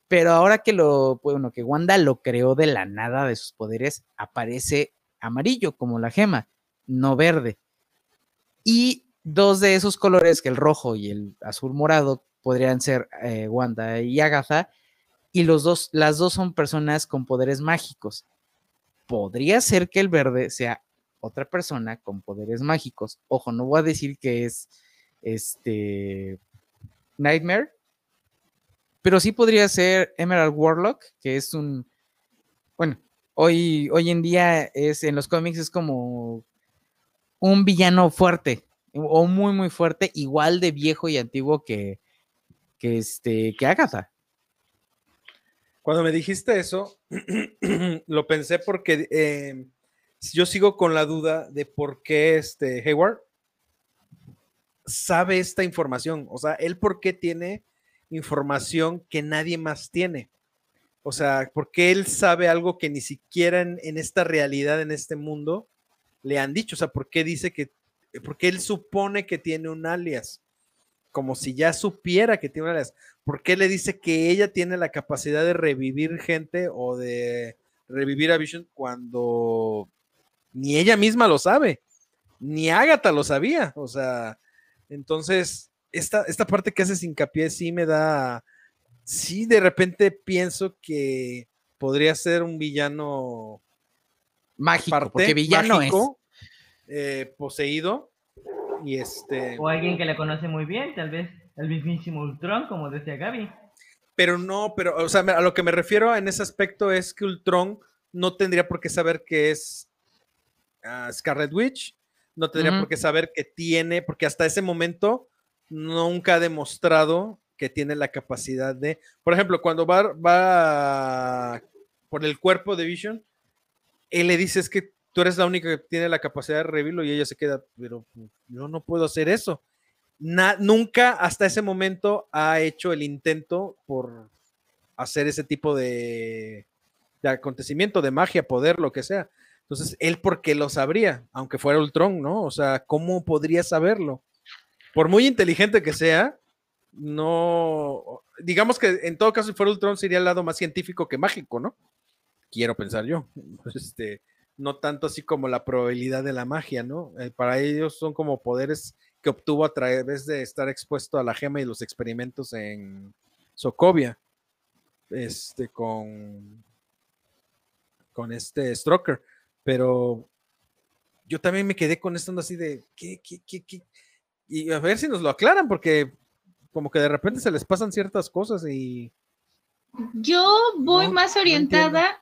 pero ahora que lo, bueno, que Wanda lo creó de la nada de sus poderes, aparece amarillo como la gema, no verde. Y dos de esos colores, que el rojo y el azul morado, podrían ser eh, Wanda y Agatha, y los dos, las dos son personas con poderes mágicos. Podría ser que el verde sea otra persona con poderes mágicos. Ojo, no voy a decir que es este Nightmare, pero sí podría ser Emerald Warlock, que es un, bueno, hoy, hoy en día es en los cómics es como un villano fuerte o muy muy fuerte, igual de viejo y antiguo que, que este que Agatha. Cuando me dijiste eso, lo pensé porque eh, yo sigo con la duda de por qué este Hayward sabe esta información. O sea, él por qué tiene información que nadie más tiene. O sea, por qué él sabe algo que ni siquiera en, en esta realidad, en este mundo, le han dicho. O sea, por qué dice que, porque él supone que tiene un alias. Como si ya supiera que tiene un alias. ¿Por qué le dice que ella tiene la capacidad de revivir gente o de revivir a Vision cuando ni ella misma lo sabe? Ni Agatha lo sabía. O sea, entonces, esta, esta parte que haces hincapié sí me da. Sí, de repente pienso que podría ser un villano Mágico, parte, porque villano mágico, eh, poseído. Y este. O alguien que la conoce muy bien, tal vez el mismísimo Ultron, como decía Gaby. Pero no, pero, o sea, a lo que me refiero en ese aspecto es que Ultron no tendría por qué saber que es ah, Scarlet Witch, no tendría por qué saber que tiene, porque hasta ese momento nunca ha demostrado que tiene la capacidad de, por ejemplo, cuando va, va por el cuerpo de Vision, él le dice es que tú eres la única que tiene la capacidad de revivirlo y ella se queda, pero pues, yo no puedo hacer eso. nunca hasta ese momento ha hecho el intento por hacer ese tipo de, de acontecimiento, de magia, poder, lo que sea. Entonces, él porque lo sabría, aunque fuera Ultron, ¿no? O sea, ¿cómo podría saberlo? Por muy inteligente que sea, no, digamos que en todo caso, si fuera Ultron, sería el lado más científico que mágico, ¿no? Quiero pensar yo. Este, no tanto así como la probabilidad de la magia, ¿no? Eh, para ellos son como poderes que obtuvo a través de estar expuesto a la gema y los experimentos en Sokovia, este, con, con este Stroker. Pero yo también me quedé con esto así de, ¿qué, qué, qué, qué? Y a ver si nos lo aclaran, porque como que de repente se les pasan ciertas cosas y... Yo voy No, más orientada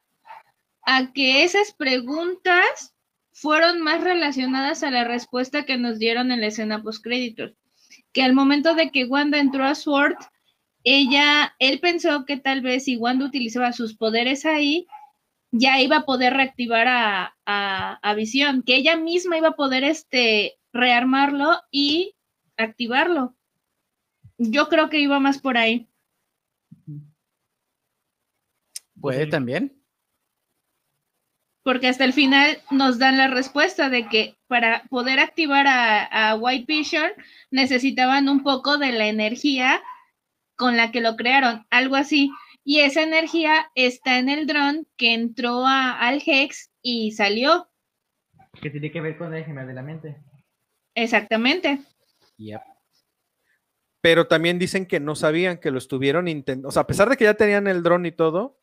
a que esas preguntas fueron más relacionadas a la respuesta que nos dieron en la escena post créditos. Que al momento de que Wanda entró a Sword, ella, él pensó que tal vez si Wanda utilizaba sus poderes ahí, ya iba a poder reactivar a, a, a Visión, que ella misma iba a poder este, rearmarlo y activarlo. Yo creo que iba más por ahí. Puede también. Porque hasta el final nos dan la respuesta de que para poder activar a, a, White Vision necesitaban un poco de la energía con la que lo crearon, algo así. Y esa energía está en el dron que entró a, al Hex y salió. Que tiene que ver con el gemel de la mente. Exactamente. Yep. Pero también dicen que no sabían que lo estuvieron intentando, o sea, a pesar de que ya tenían el dron y todo,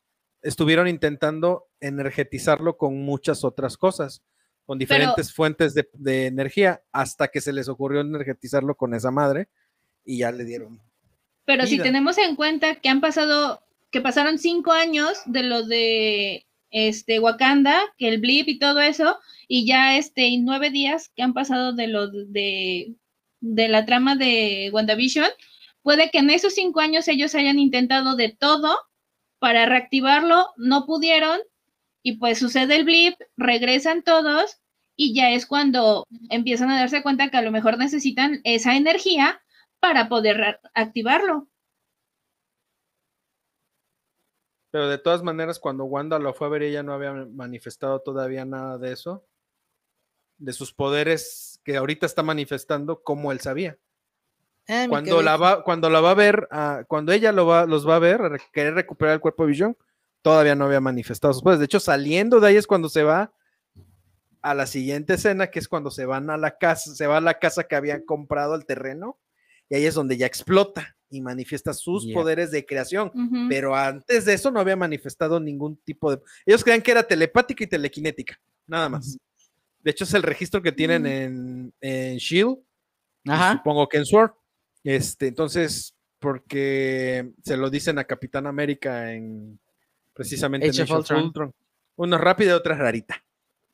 estuvieron intentando energetizarlo con muchas otras cosas, con diferentes Pero, fuentes de, de, energía, hasta que se les ocurrió energetizarlo con esa madre y ya le dieron. Pero vida. si tenemos en cuenta que han pasado, que pasaron cinco años de lo de este Wakanda, que el blip y todo eso, y ya este y nueve días que han pasado de lo de, de la trama de WandaVision, puede que en esos cinco años ellos hayan intentado de todo para reactivarlo, no pudieron y pues sucede el blip, regresan todos y ya es cuando empiezan a darse cuenta que a lo mejor necesitan esa energía para poder activarlo. Pero de todas maneras, cuando Wanda lo fue a ver, ella no había manifestado todavía nada de eso, de sus poderes que ahorita está manifestando, como él sabía. Ah, cuando, la va, cuando la va a ver, uh, cuando ella lo va, los va a ver, a querer recuperar el cuerpo de Vision, todavía no había manifestado sus poderes. De hecho, saliendo de ahí es cuando se va a la siguiente escena, que es cuando se van a la casa, se va a la casa que habían comprado el terreno, y ahí es donde ya explota y manifiesta sus yeah. poderes de creación. Uh -huh. Pero antes de eso no había manifestado ningún tipo de. Ellos creían que era telepática y telequinética, nada más. Uh -huh. De hecho, es el registro que tienen uh -huh. en, en Shield. Supongo que en Sword. Este, entonces, porque se lo dicen a Capitán América en precisamente Age en of Ultron. Una rápida y otra rarita.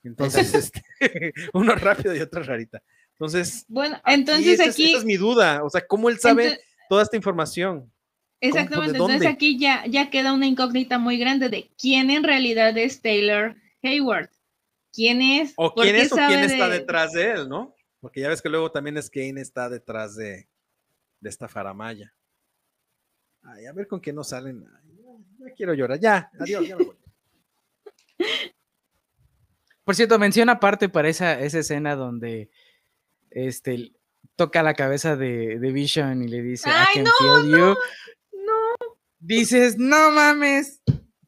Entonces, este, uno rápido y otra rarita. Entonces, bueno, entonces aquí. Es, esa es mi duda. O sea, ¿cómo él sabe entonces, toda esta información? Exactamente. Entonces aquí ya, ya queda una incógnita muy grande de quién en realidad es Taylor Hayward. ¿Quién es? O quién es o quién está de... detrás de él, ¿no? Porque ya ves que luego también es quién está detrás de, de esta faramaya. Ay, a ver con qué no salen. Ay, ya, ya, quiero llorar. Ya, adiós, ya me voy. Por cierto, menciona aparte para esa, esa escena donde este, toca la cabeza de, de Vision y le dice, Ay, I can no, feel no, you. No. Dices, no mames.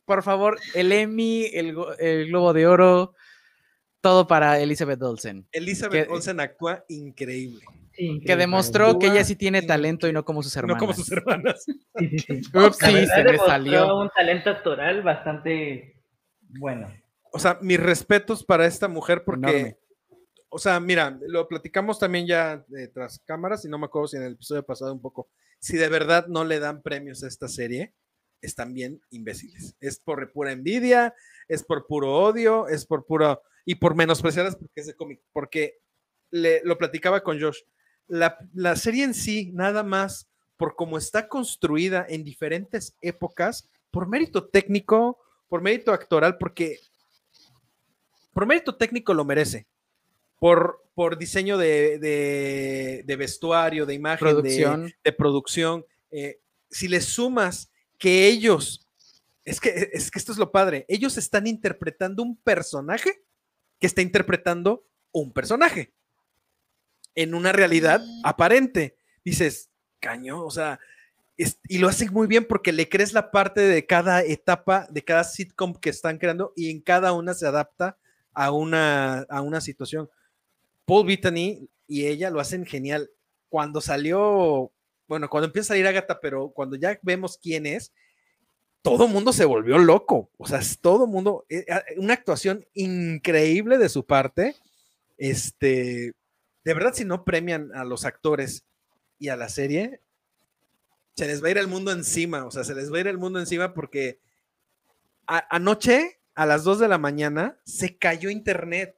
Por favor, el Emmy, el, el Globo de Oro, todo para Elizabeth Olsen. Elizabeth que, Olsen actúa increíble. Sí, que demostró que ella sí tiene talento y no como sus hermanas. No como sus hermanas. Sí, sí, sí. Ups, sí, se me salió. un talento actoral bastante bueno. O sea, mis respetos para esta mujer porque, Enorme. o sea, mira, lo platicamos también ya de tras cámaras y no me acuerdo si en el episodio pasado un poco, si de verdad no le dan premios a esta serie, están bien imbéciles. Es por pura envidia, es por puro odio, es por puro y por menospreciarlas porque es de cómic, porque le, lo platicaba con Josh. La, la, serie en sí, nada más por cómo está construida en diferentes épocas, por mérito técnico, por mérito actoral, porque por mérito técnico lo merece. por, por diseño de, de- de vestuario, de imagen, de- Producción. de, producción. eh, si le sumas que ellos, es que, es que esto es lo padre, ellos están interpretando un personaje que está interpretando un personaje en una realidad aparente. Dices, caño, o sea, es- y lo hacen muy bien porque le crees la parte de cada etapa, de cada sitcom que están creando y en cada una se adapta a una, a una situación. Paul Bettany y ella lo hacen genial. Cuando salió, bueno, cuando empieza a salir Agatha, pero cuando ya vemos quién es, todo mundo se volvió loco. O sea, es todo mundo, eh, ah, una actuación increíble de su parte. Este, de verdad, si no premian a los actores y a la serie, se les va a ir el mundo encima. O sea, se les va a ir el mundo encima porque a- anoche, a las 2 de la mañana, se cayó internet.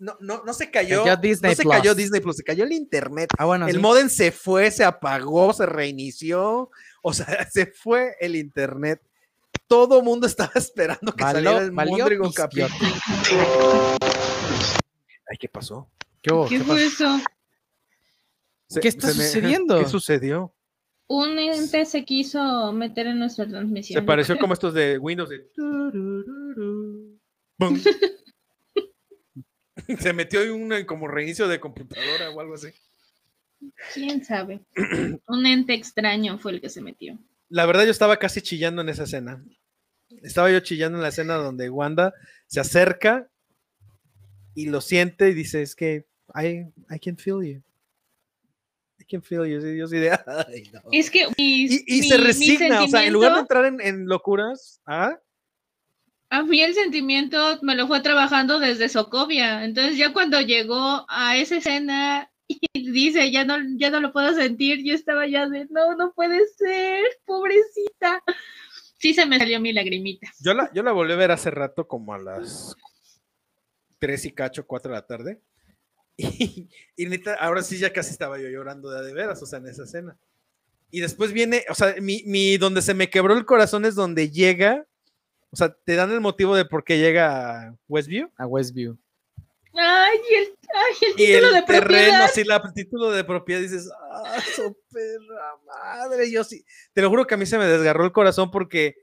No, no, no se cayó, Cayó Disney no se Plus. cayó Disney Plus, se cayó el internet. Ah, bueno, el sí. modem se fue, se apagó, se reinició. O sea, se fue el internet. Todo mundo estaba esperando que Valió- saliera el Mondrigo capítulo. Ay, ¿qué pasó? ¿Qué, hubo? ¿Qué ¿Qué fue pasó? eso? Se- ¿Qué está me- sucediendo? ¿Qué sucedió? Un ente se quiso meter en nuestra transmisión. Se pareció creo. como estos de Windows de. Se metió en un como reinicio de computadora o algo así. ¿Quién sabe? Un ente extraño fue el que se metió. La verdad, yo estaba casi chillando en esa escena. Estaba yo chillando en la escena donde Wanda se acerca y lo siente y dice: Es que I, I can feel you. I can feel you. Y yo así de, "Ay, no". Es que mis- Y, y mi- se mi resigna, o sea, en lugar de entrar en, en locuras, ¿ah? A mí el sentimiento me lo fue trabajando desde Socovia. Entonces ya cuando llegó a esa escena y dice, ya no, ya no lo puedo sentir, yo estaba ya de, no, no puede ser, pobrecita. Sí se me salió mi lagrimita. Yo la, yo la volví a ver hace rato, como a las 3 y cacho, 4 de la tarde. Y, y neta, ahora sí ya casi estaba yo llorando de, de veras, o sea, en esa escena. Y después viene, o sea, mi, mi- donde se me quebró el corazón es donde llega, o sea, te dan el motivo de por qué llega a Westview. A Westview. Ay, y el, ay, el Y título el de terreno, propiedad. la, el título de propiedad, dices, ah, su perra madre, yo sí, te lo juro que a mí se me desgarró el corazón porque,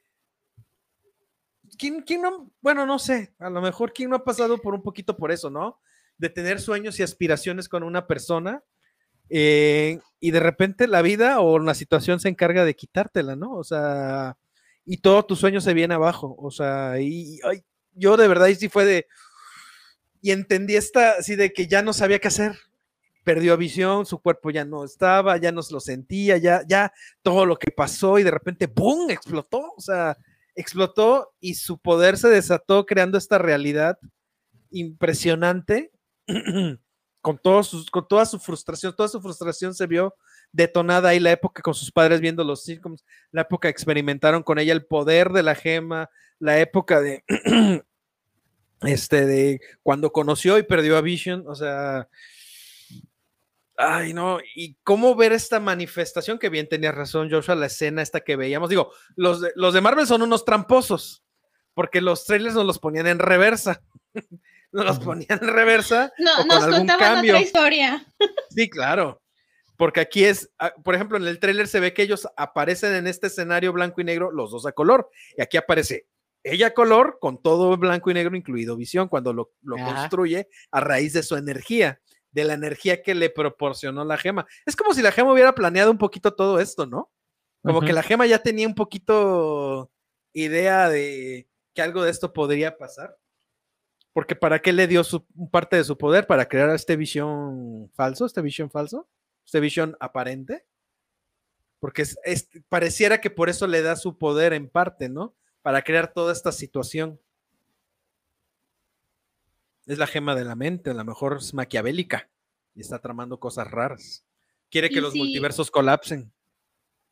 ¿quién, quién no, bueno, no sé, a lo mejor quién no ha pasado por un poquito por eso, ¿no? De tener sueños y aspiraciones con una persona eh, y de repente la vida o la situación se encarga de quitártela, ¿no? O sea, y todo tu sueño se viene abajo, o sea, y, ay, yo de verdad, y sí fue de, y entendí esta, así de que ya no sabía qué hacer. Perdió visión, su cuerpo ya no estaba, ya no se lo sentía, ya, ya todo lo que pasó y de repente, ¡boom! explotó, o sea, explotó y su poder se desató creando esta realidad impresionante con, todos sus, con toda su frustración, toda su frustración se vio detonada ahí la época con sus padres viendo los sitcoms, la época experimentaron con ella el poder de la gema, la época de este de cuando conoció y perdió a Vision, o sea, ay no, y cómo ver esta manifestación que bien tenía razón Joshua, la escena esta que veíamos, digo, los de, los de Marvel son unos tramposos, porque los trailers nos los ponían en reversa, nos los ponían en reversa No, o con nos algún contaban cambio. otra historia. Sí, claro. Porque aquí es, ah, por ejemplo, en el tráiler se ve que ellos aparecen en este escenario blanco y negro, los dos a color. Y aquí aparece ella a color con todo blanco y negro, incluido visión, cuando lo, construye a raíz de su energía, de la energía que le proporcionó la gema. Es como si la gema hubiera planeado un poquito todo esto, ¿no? Como que la gema ya tenía un poquito idea de que algo de esto podría pasar. Porque ¿para qué le dio su, parte de su poder? Para crear este visión falso, este visión falso, este visión aparente. Porque es, es- pareciera que por eso le da su poder en parte, ¿no? Para crear toda esta situación. Es la gema de la mente, a lo mejor es maquiavélica y está tramando cosas raras. Quiere que los si- multiversos colapsen.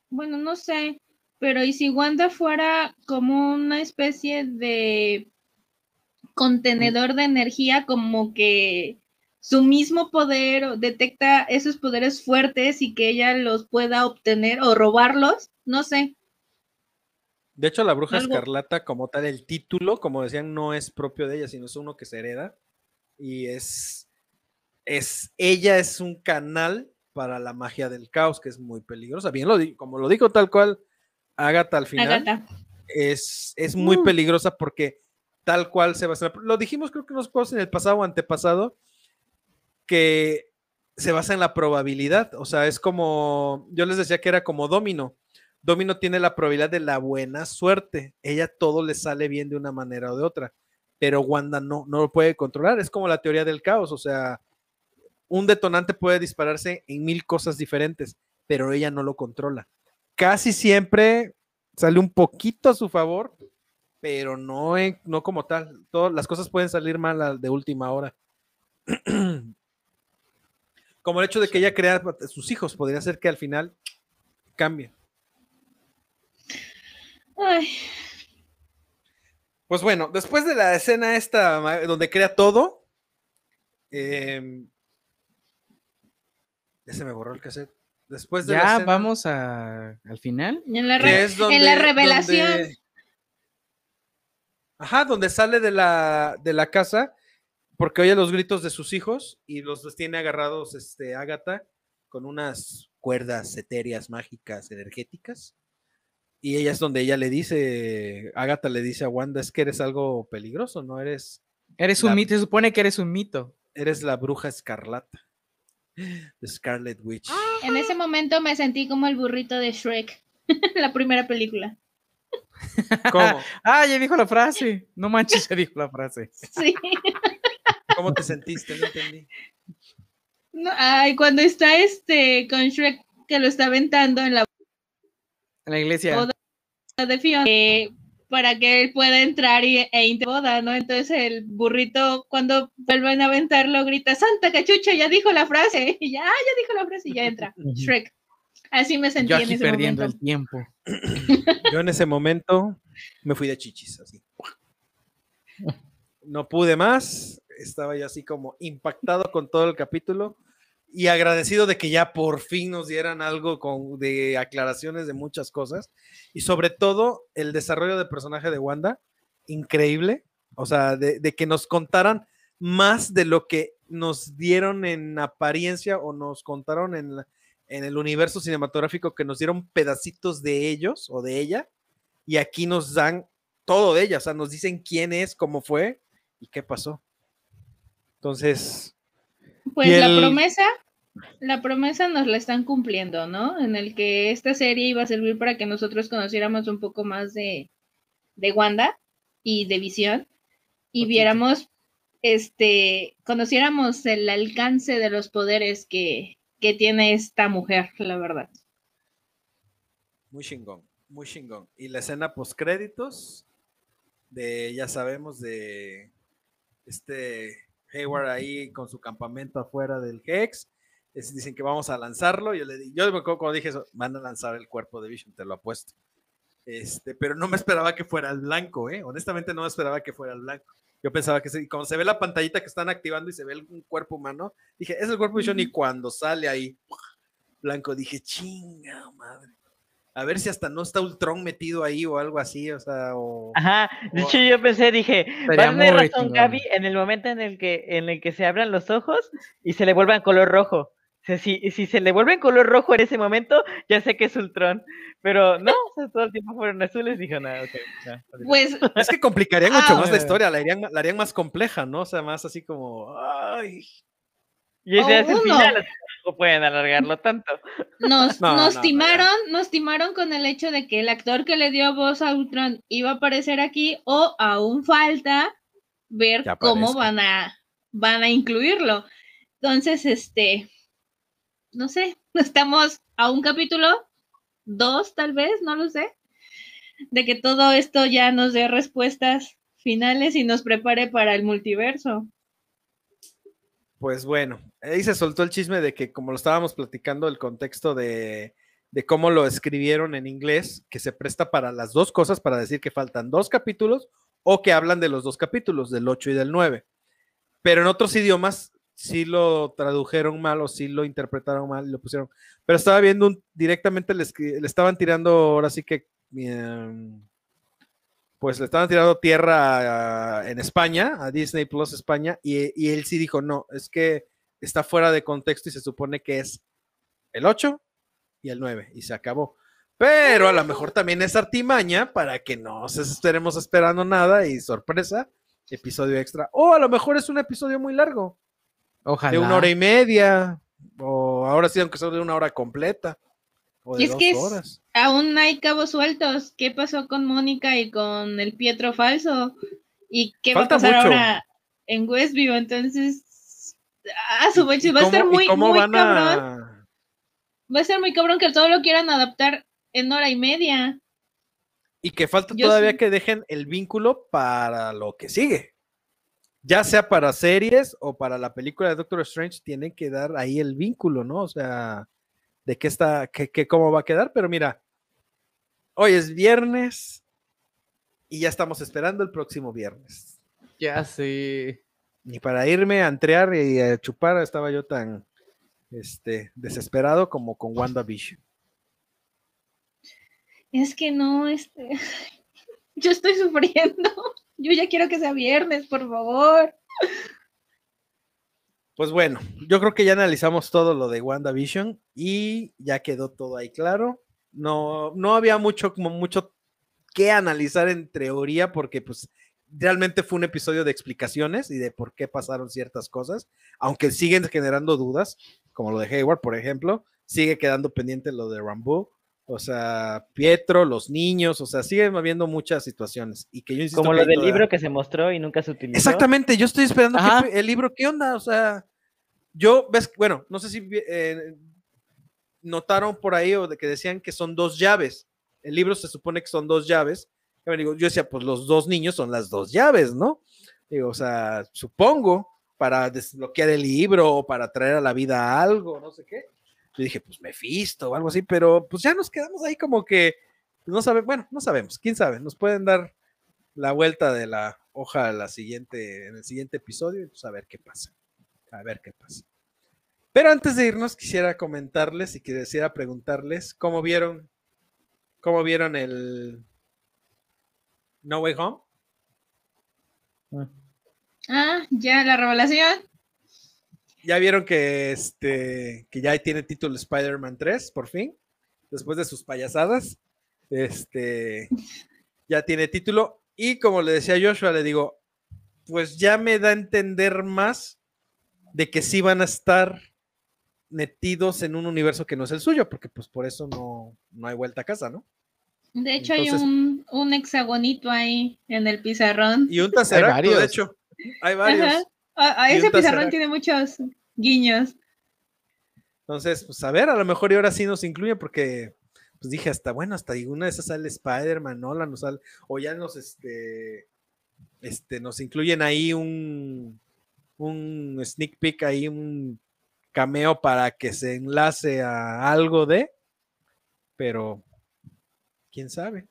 Bueno, no sé, pero ¿y si Wanda fuera como una especie de contenedor de energía, como que su mismo poder detecta esos poderes fuertes y que ella los pueda obtener o robarlos? No sé. De hecho, la bruja Algo- escarlata, como tal, el título, como decían, no es propio de ella, sino es uno que se hereda. Y es es, ella es un canal para la magia del caos, que es muy peligrosa. Bien, lo como lo dijo tal cual Agatha al final, Agatha. es, es muy Mm. peligrosa porque tal cual se basa. Lo dijimos, creo que nos en el pasado o antepasado, que se basa en la probabilidad. O sea, es como, yo les decía que era como domino. Domino tiene la probabilidad de la buena suerte. Ella todo le sale bien de una manera o de otra. Pero Wanda no, no lo puede controlar. Es como la teoría del caos. O sea, un detonante puede dispararse en mil cosas diferentes, pero ella no lo controla. Casi siempre sale un poquito a su favor, pero no, en- no como tal. Todas las cosas pueden salir mal al- de última hora. Como el hecho de que ella crea a sus hijos, podría ser que al final cambie. Ay, Pues bueno, después de la escena esta donde crea todo, em, ya se me borró el cassette. Después de la Ya escena- vamos a- al final. en la, que re- es en donde- la revelación. donde- Ajá, donde sale de la, de la casa porque oye los gritos de sus hijos y los tiene agarrados este, Agatha con unas cuerdas etéreas mágicas energéticas. Y ella es donde ella le dice, Agatha le dice a Wanda, es que eres algo peligroso, ¿no? Eres, Eres un La- mito, se supone que eres un mito. eres la bruja escarlata. The Scarlet Witch. En ese momento me sentí como el burrito de Shrek, la primera película. ¿Cómo? Ah, ya dijo la frase. No manches, ya dijo la frase. Sí. ¿Cómo te sentiste? No entendí. No, ay, cuando está este con Shrek que lo está aventando en la En la iglesia. boda de Fiona eh, para que él pueda entrar y, e inter- boda, ¿no? Entonces el burrito cuando vuelven a aventarlo grita Santa cachucha, ya dijo la frase y ya, ah, ya dijo la frase y ya entra. Shrek. Así me sentí Yo en aquí ese perdiendo momento. el tiempo. Yo en ese momento me fui de chichis, así. No pude más, estaba ya así como impactado con todo el capítulo y agradecido de que ya por fin nos dieran algo con, de aclaraciones de muchas cosas y sobre todo el desarrollo del personaje de Wanda, increíble, o sea, de, de que nos contaran más de lo que nos dieron en apariencia o nos contaron en, la- en el universo cinematográfico, que nos dieron pedacitos de ellos o de ella y aquí nos dan todo de ella, o sea, nos dicen quién es, cómo fue y qué pasó. Entonces, Pues la promesa, la promesa nos la están cumpliendo, ¿no? En el que esta serie iba a servir para que nosotros conociéramos un poco más de, de Wanda y de Visión y viéramos, este, conociéramos el alcance de los poderes que, que tiene esta mujer, la verdad. muy chingón, muy chingón. Y la escena post créditos de, ya sabemos, de este Hayward ahí con su campamento afuera del Hex. es- dicen que vamos a lanzarlo. Yo le yo cuando dije eso, van a lanzar el cuerpo de Vision, te lo apuesto. Este, pero no me esperaba que fuera el blanco, ¿eh? Honestamente no me esperaba que fuera el blanco. Yo pensaba que se, cuando se ve la pantallita que están activando y se ve el- un cuerpo humano, dije, es el cuerpo de Vision y cuando sale ahí blanco, dije, chinga madre. A ver si hasta no está Ultron metido ahí o algo así, o sea, o... Ajá, de o- hecho yo pensé, dije, va a tener razón. Gaby en el momento en el que en el que se abran los ojos y se le vuelvan color rojo. Sea, si, si se le vuelven color rojo en ese momento, ya sé que es Ultron. Pero no, o sea, todo el tiempo fueron azules, dijo nada, ok. ya, olvídalo". Pues Es que complicarían mucho Ah. más la historia, la harían, la harían más compleja, ¿no? O sea, más así como, ay, y ese es el final, no pueden alargarlo tanto. Nos, No, nos no, no, timaron, nos timaron con el hecho de que el actor que le dio voz a Ultron iba a aparecer aquí, o aún falta ver cómo van a, van a incluirlo. Entonces, este, no sé, estamos a un capítulo, dos tal vez, no lo sé, de que todo esto ya nos dé respuestas finales y nos prepare para el multiverso. pues bueno, ahí se soltó el chisme de que como lo estábamos platicando, el contexto de, de cómo lo escribieron en inglés, que se presta para las dos cosas, para decir que faltan dos capítulos o que hablan de los dos capítulos, del 8 y del 9. Pero en otros idiomas sí lo tradujeron mal o sí lo interpretaron mal lo pusieron. Pero estaba viendo un, directamente le, estaban tirando ahora sí que em, pues le estaban tirando tierra en España, a Disney Plus España, y, y él sí dijo, no, es que está fuera de contexto y se supone que es el 8 y el 9 y se acabó. Pero a lo mejor también es artimaña para que no se estaremos esperando nada y sorpresa, episodio extra. O a lo mejor es un episodio muy largo, Ojalá. de una hora y media, o ahora sí, aunque sea de una hora completa, o de Y es dos que es- horas. Aún hay cabos sueltos. ¿Qué pasó con Mónica y con el Pietro falso? ¿Y qué Falta va a pasar mucho. ahora en Westview? Entonces, ah, su ¿Y- y va a estar muy, cómo muy van cabrón. a- Va a ser muy cabrón que todo lo quieran adaptar en hora y media. Y que falta Yo todavía sí. que dejen el vínculo para lo que sigue. Ya sea para series o para la película de Doctor Strange, tienen que dar ahí el vínculo, ¿no? O sea, de qué está, qué, qué- cómo va a quedar. Pero mira, hoy es viernes y ya estamos esperando el próximo viernes. Ya sé. Ni para irme a entrear y a chupar estaba yo tan este, desesperado como con WandaVision. Es que no, este. Yo estoy sufriendo. Yo ya quiero que sea viernes, por favor. Pues bueno, yo creo que ya analizamos todo lo de WandaVision y ya quedó todo ahí claro. No, no había mucho, como mucho que analizar en teoría, porque pues realmente fue un episodio de explicaciones y de por qué pasaron ciertas cosas, aunque siguen generando dudas, como lo de Hayward, por ejemplo, sigue quedando pendiente lo de Rambo, o sea, Pietro, los niños, o sea, siguen habiendo muchas situaciones y que yo insisto Como que lo del toda- libro que se mostró y nunca se utilizó. Exactamente, yo estoy esperando que el libro, ¿qué onda? O sea, yo, ves, bueno, no sé si eh, notaron por ahí o de que decían que son dos llaves. El libro se supone que son dos llaves. Yo decía, pues los dos niños son las dos llaves, ¿no? Digo, o sea, supongo, para desbloquear el libro o para traer a la vida algo, no sé qué. Yo dije, pues Mephisto o algo así, pero pues ya nos quedamos ahí como que, no sabemos, bueno, no sabemos, quién sabe, nos pueden dar la vuelta de la hoja la siguiente, en el siguiente episodio y pues a ver qué pasa. A ver qué pasa. Pero antes de irnos, quisiera comentarles y quisiera preguntarles cómo vieron, cómo vieron el No Way Home. Ah, ya la revelación. Ya vieron que este que ya tiene título Spider-Man 3, por fin, después de sus payasadas. Este ya tiene título. Y como le decía a Joshua, le digo, pues ya me da a entender más de que sí van a estar metidos en un universo que no es el suyo, porque pues por eso no, no hay vuelta a casa, ¿no? De hecho, Entonces- hay un, un hexagonito ahí en el pizarrón. Y un varios. de hecho. Hay varios. Ajá. A, ese pizarrón tiene muchos guiños. Entonces, pues a ver, a lo mejor y ahora sí nos incluye porque pues dije hasta, bueno, hasta una de esas sale Spider-Man, Nolan, nos sale, o ya nos, este, este, nos incluyen ahí un, un sneak peek, ahí un cameo para que se enlace a algo de, pero quién sabe.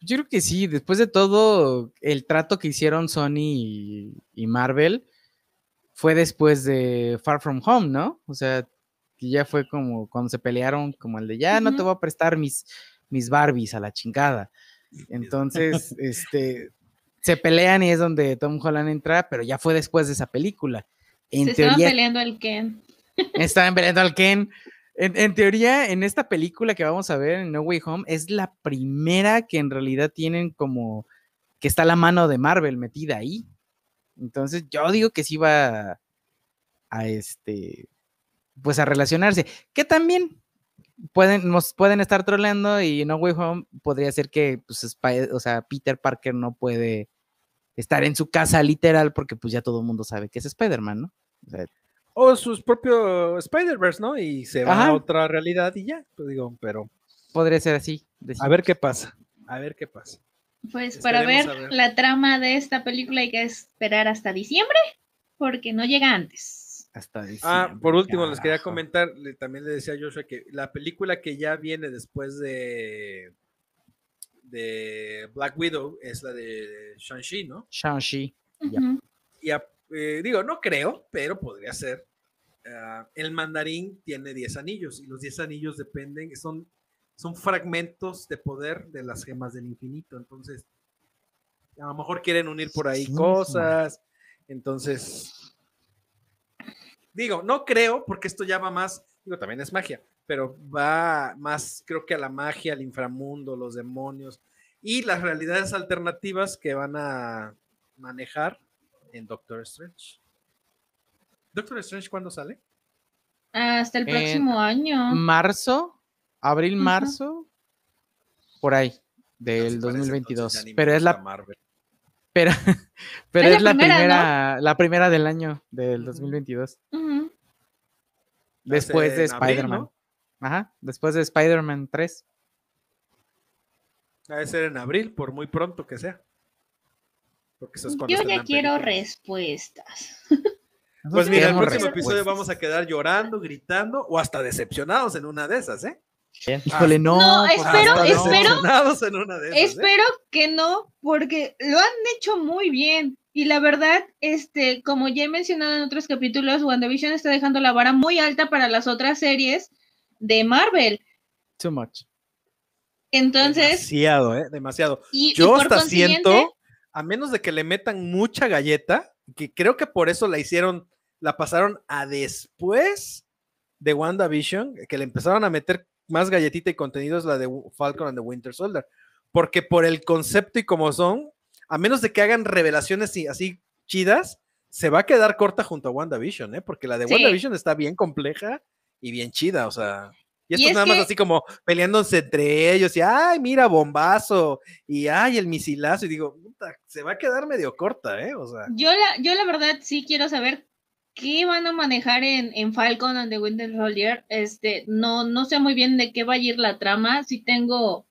Yo creo que sí, después de todo el trato que hicieron Sony y, y Marvel fue después de Far From Home, ¿no? O sea, que ya fue como cuando se pelearon, como el de ya no te voy a prestar mis, mis Barbies a la chingada. Entonces, este, se pelean y es donde Tom Holland entra, pero ya fue después de esa película. En Se estaban peleando el Ken. Estaban peleando al Ken. En, en teoría, en esta película que vamos a ver, en No Way Home, es la primera que en realidad tienen como que está la mano de Marvel metida ahí. Entonces, yo digo que sí va a, a este, pues a relacionarse. Que también pueden, nos pueden estar troleando y No Way Home podría ser que, pues, Spy- o sea, Peter Parker no puede estar en su casa literal porque pues ya todo el mundo sabe que es Spider-Man, ¿no? O sea, O su propio Spider-Verse, ¿no? Y se va a otra realidad y ya, pues digo, pero podría ser así. a ver qué pasa, a ver qué pasa. Pues para ver, la trama de esta película hay que esperar hasta diciembre, porque no llega antes. Hasta Ah, diciembre, por último, les quería comentar, le- también le decía a Joshua que la película que ya viene después de, de Black Widow es la de Shang-Chi, ¿no? Shang-Chi. Ya. Ujú. Y a- eh, digo, no creo, pero podría ser. Ah, el mandarín tiene 10 anillos y los 10 anillos dependen, son, son fragmentos de poder de las gemas del infinito. Entonces, a lo mejor quieren unir por ahí Sí, cosas. Entonces, digo, no creo, porque esto ya va más, digo, también es magia, pero va más, creo que a la magia, al inframundo, los demonios y las realidades alternativas que van a manejar en Doctor Strange. ¿Doctor Strange cuándo sale? Hasta el En próximo año. Marzo, abril, Ujú. marzo, por ahí, del Sí, parece, 2022. entonces ya ni me pero es la, Marvel. pero, pero Es es la la primera, la primera del año del Ujú. 2022. Ujú. Después de Spider-Man. ¿no? Ajá, después de Spider-Man 3. Debe ser en abril, por muy pronto que sea. Porque eso es cuando Yo ya quiero películas. respuestas. Pues mira, el próximo episodio vamos a quedar llorando, gritando o hasta decepcionados en una de esas, ¿eh? Híjole, no. No, espero- no. espero- decepcionados en una de esas. ¿eh? Espero que no, porque lo han hecho muy bien. Y la verdad, este, como ya he mencionado en otros capítulos, WandaVision está dejando la vara muy alta para las otras series de Marvel. Too much. Entonces, Demasiado, ¿eh? Demasiado. y, y Yo por hasta siento, a menos de que le metan mucha galleta, que creo que por eso la hicieron, la pasaron a después de WandaVision, que le empezaron a meter más galletita y contenidos la de Falcon and the Winter Soldier. Porque por el concepto y como son, a menos de que hagan revelaciones y- así chidas, se va a quedar corta junto a WandaVision, ¿eh? Porque la de Sí. WandaVision está bien compleja y bien chida, o sea. Y Y esto es nada más así como peleándose entre ellos y, ay, mira, bombazo, y ay, el misilazo, y digo, puta, se va a quedar medio corta, ¿eh? O sea, yo la, yo la verdad sí quiero saber qué van a manejar en, en Falcon and the Winter Soldier. Este, no, no sé muy bien de qué va a ir la trama. Sí tengo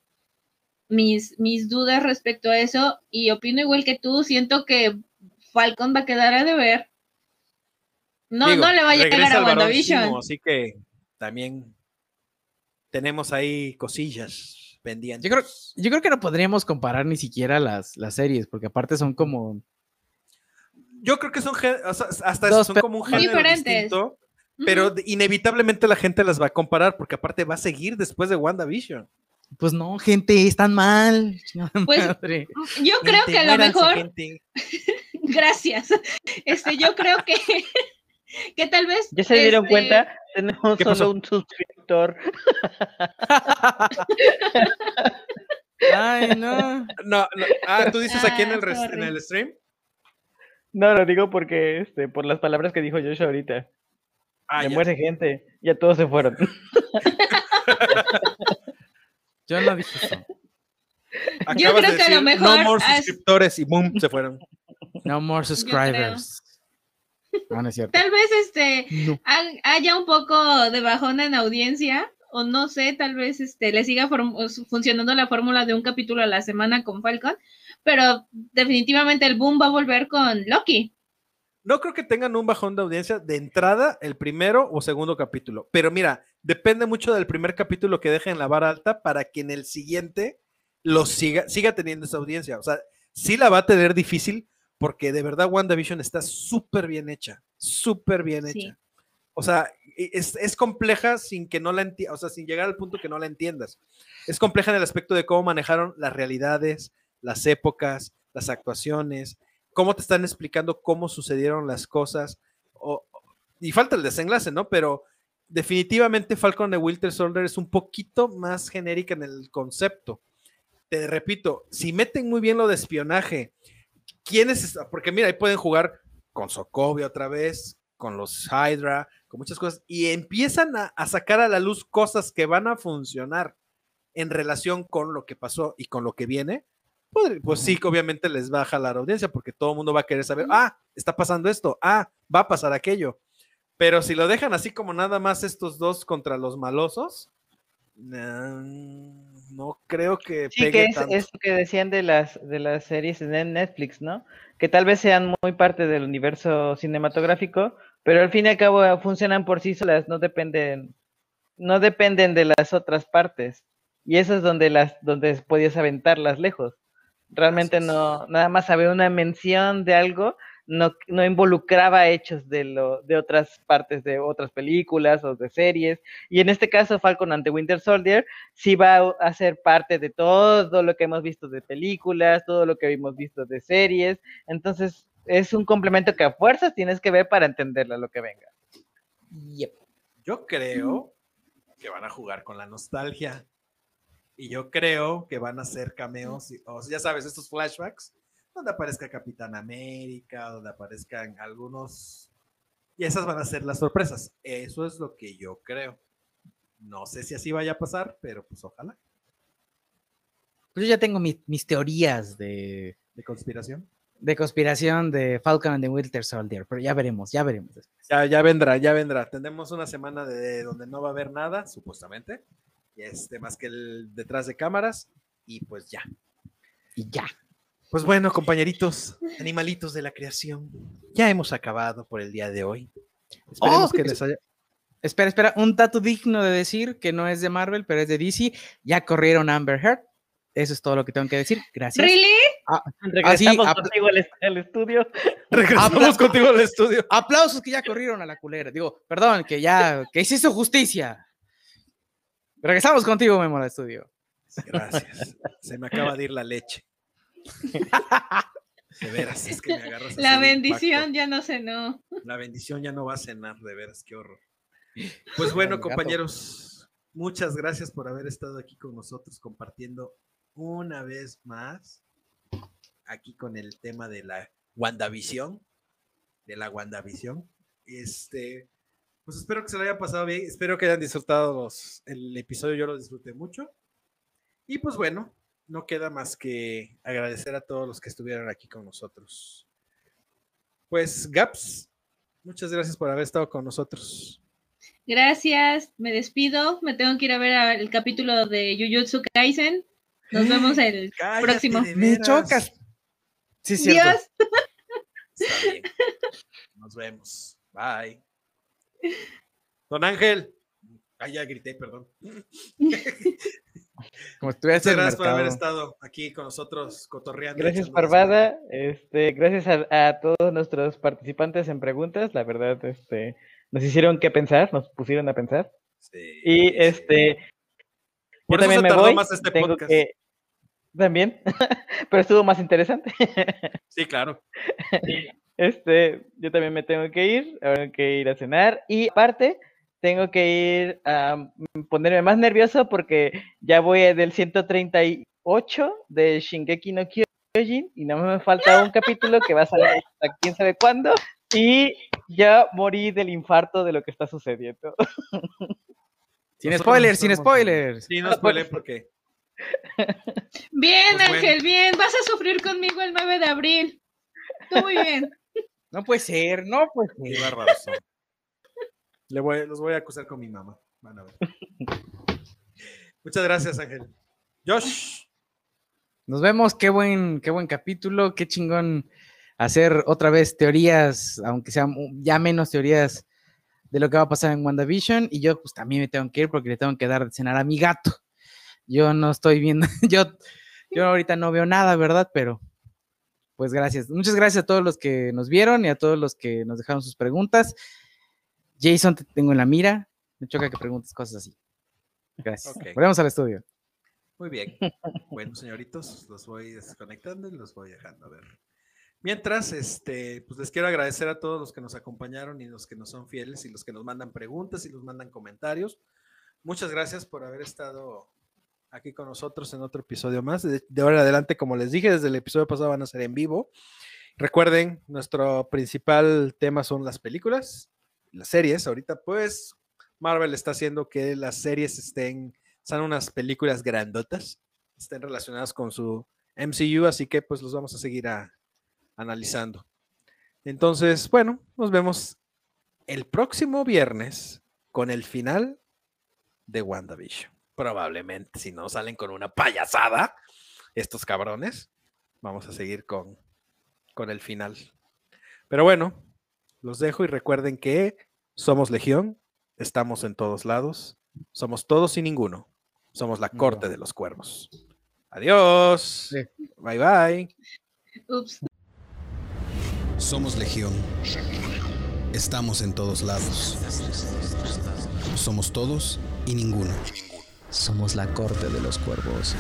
mis, mis dudas respecto a eso. Y opino igual que tú. Siento que Falcon va a quedar a deber. No, digo, no le va a llegar a WandaVision. Simo, así que también tenemos ahí cosillas pendientes. Yo creo, yo creo que no podríamos comparar ni siquiera las, las series, porque aparte son como. Yo creo que son, gen- o sea, hasta Dos son como un género diferentes. distinto, pero inevitablemente la gente las va a comparar, porque aparte va a seguir después de WandaVision. Pues no, gente, están mal. Pues, madre. Yo creo Gente, que a lo mejor. Gracias. Este, yo creo que, que tal vez. ¿Ya se dieron este, cuenta? Tenemos ¿Qué solo pasó? un suscriptor. Ay, no. No, no, Ah, tú dices aquí en el, Ah, en el stream. No, lo digo porque, este, por las palabras que dijo Joshua ahorita. Ah, Me ya. muere gente. Ya todos se fueron. Yo no dije eso. Yo Acabas creo de que a lo decir, mejor No more has- suscriptores y boom, se fueron. No more subscribers. No, no es cierto. Tal vez este No. haya un poco de bajón en audiencia, o no sé, tal vez este le siga funcionando la fórmula de un capítulo a la semana con Falcon, pero definitivamente el boom va a volver con Loki. No creo que tengan un bajón de audiencia de entrada el primero o segundo capítulo. Pero mira, depende mucho del primer capítulo que dejen la vara alta para que en el siguiente lo siga, siga teniendo esa audiencia. O sea, sí la va a tener difícil porque de verdad WandaVision está súper bien hecha. Súper bien Sí. hecha. O sea, es, es compleja sin que no la entiendas, o sea, sin llegar al punto que no la entiendas. Es compleja en el aspecto de cómo manejaron las realidades, las épocas, las actuaciones, cómo te están explicando cómo sucedieron las cosas. o- y falta el desenlace, ¿no? Pero definitivamente Falcon de Winter Soldier es un poquito más genérica en el concepto. Te repito, si meten muy bien lo de espionaje, ¿quiénes? Porque mira, ahí pueden jugar con Sokovia otra vez, con los Hydra, con muchas cosas, y empiezan a, a sacar a la luz cosas que van a funcionar en relación con lo que pasó y con lo que viene. Pues, pues sí, que obviamente les va a jalar la audiencia porque todo el mundo va a querer saber, ah, está pasando esto, ah, va a pasar aquello. Pero si lo dejan así como nada más estos dos contra los malosos, no creo que Sí, pegue que es tanto. eso que decían de las, de las series en Netflix, ¿no? Que tal vez sean muy parte del universo cinematográfico, pero al fin y al cabo eh, funcionan por sí solas, no dependen, no dependen de las otras partes. Y eso es donde las, donde podías aventarlas lejos. Realmente no, nada más había una mención de algo, no, no involucraba hechos de lo, de otras partes de otras películas o de series. Y en este caso, Falcon ante Winter Soldier sí va a ser parte de todo lo que hemos visto de películas, todo lo que hemos visto de series. Entonces, es un complemento que a fuerzas tienes que ver para entenderla lo que venga. Yep. Yo creo que van a jugar con la nostalgia. Y yo creo que van a hacer cameos, y- o sea, ya sabes, estos flashbacks, donde aparezca Capitán América, donde aparezcan algunos... Y esas van a ser las sorpresas. Eso es lo que yo creo. No sé si así vaya a pasar, pero pues ojalá. Pues yo ya tengo mi- mis teorías de, De conspiración. De conspiración de Falcon and the Winter Soldier, pero ya veremos, ya veremos. después. Ya, ya vendrá, ya vendrá. Tendremos una semana de donde no va a haber nada, supuestamente. Y este, más que el detrás de cámaras. Y pues ya. Y ya. Pues bueno, compañeritos, animalitos de la creación, ya hemos acabado por el día de hoy. Esperemos Oh, que es- les haya. Espera, espera, un dato digno de decir que no es de Marvel, pero es de DC. Ya corrieron Amber Heard. Eso es todo lo que tengo que decir. Gracias. ¿Really? Ah, Regresamos apla- contigo al, est- al estudio. Regresamos contigo al estudio. Aplausos que ya corrieron a la culera. Digo, perdón, que ya, que se hizo justicia. Regresamos contigo, Memo, al estudio. Gracias. Se me acaba de ir la leche. De veras, es que me agarras. así La bendición ya no no. La bendición ya no va a cenar, de veras, qué horror. Pues bueno, compañeros, muchas gracias por haber estado aquí con nosotros compartiendo una vez más aquí con el tema de la WandaVision, de la WandaVision. Este, pues espero que se lo hayan pasado bien, espero que hayan disfrutado los- el episodio, yo lo disfruté mucho. Y pues bueno, no queda más que agradecer a todos los que estuvieron aquí con nosotros. Pues Gaps, muchas gracias por haber estado con nosotros. Gracias, me despido. Me tengo que ir a ver el capítulo de Jujutsu Kaisen. Nos vemos el Cállate, próximo. Me chocas. Sí, es cierto. Dios. Está bien. Nos vemos. Bye. Don Ángel. Ah, ya grité, perdón. Como estuvieras Muchas gracias por haber estado aquí con nosotros cotorreando. Gracias, Parvada. Este, gracias a, a todos nuestros participantes en preguntas. La verdad, este, nos hicieron que pensar, nos pusieron a pensar. Sí, Y sí. este, Por yo eso también se me tardó voy. más este tengo podcast. que- También, pero estuvo más interesante. Sí, claro. Este, yo también me tengo que ir, ahora tengo que ir a cenar y aparte tengo que ir a ponerme más nervioso porque ya voy del 138 de Shingeki no Kyojin y no me falta un capítulo que va a salir hasta quién sabe cuándo y ya morí del infarto de lo que está sucediendo. Sin spoilers, sin spoilers. Sí, no spoilen porque. Bien, Pues bueno. Ángel, bien. Vas a sufrir conmigo el 9 de abril. Tú muy bien. No puede ser, no puede ser. Le voy, los voy a acusar con mi mamá. Van a ver. Muchas gracias, Ángel. Josh. Nos vemos, qué buen, qué buen capítulo, qué chingón hacer otra vez teorías, aunque sean ya menos teorías de lo que va a pasar en WandaVision. Y yo pues también me tengo que ir porque le tengo que dar de cenar a mi gato. Yo no estoy viendo, yo, yo ahorita no veo nada, ¿verdad? Pero pues gracias. Muchas gracias a todos los que nos vieron y a todos los que nos dejaron sus preguntas. Jason, te tengo en la mira. Me choca que preguntes cosas así. Gracias. Volvemos al estudio. Muy bien. Bueno, señoritos, los voy desconectando y los voy dejando a ver. Mientras, este, pues les quiero agradecer a todos los que nos acompañaron y los que nos son fieles y los que nos mandan preguntas y nos mandan comentarios. Muchas gracias por haber estado aquí con nosotros en otro episodio más. De, ahora en adelante, como les dije, desde el episodio pasado van a ser en vivo. Recuerden, nuestro principal tema son las películas, las series. Ahorita, pues, Marvel está haciendo que las series estén, sean unas películas grandotas, estén relacionadas con su MCU, así que pues los vamos a seguir a- analizando. Entonces, bueno, nos vemos el próximo viernes con el final de WandaVision. Probablemente, si no salen con una payasada, estos cabrones, vamos a seguir con, con el final. Pero bueno, los dejo y recuerden que somos Legión, estamos en todos lados, somos todos y ninguno, somos la corte de los cuervos. Adiós. Bye bye. Ups. Somos Legión. Estamos en todos lados. Somos todos y ninguno. Somos la corte de los cuervos.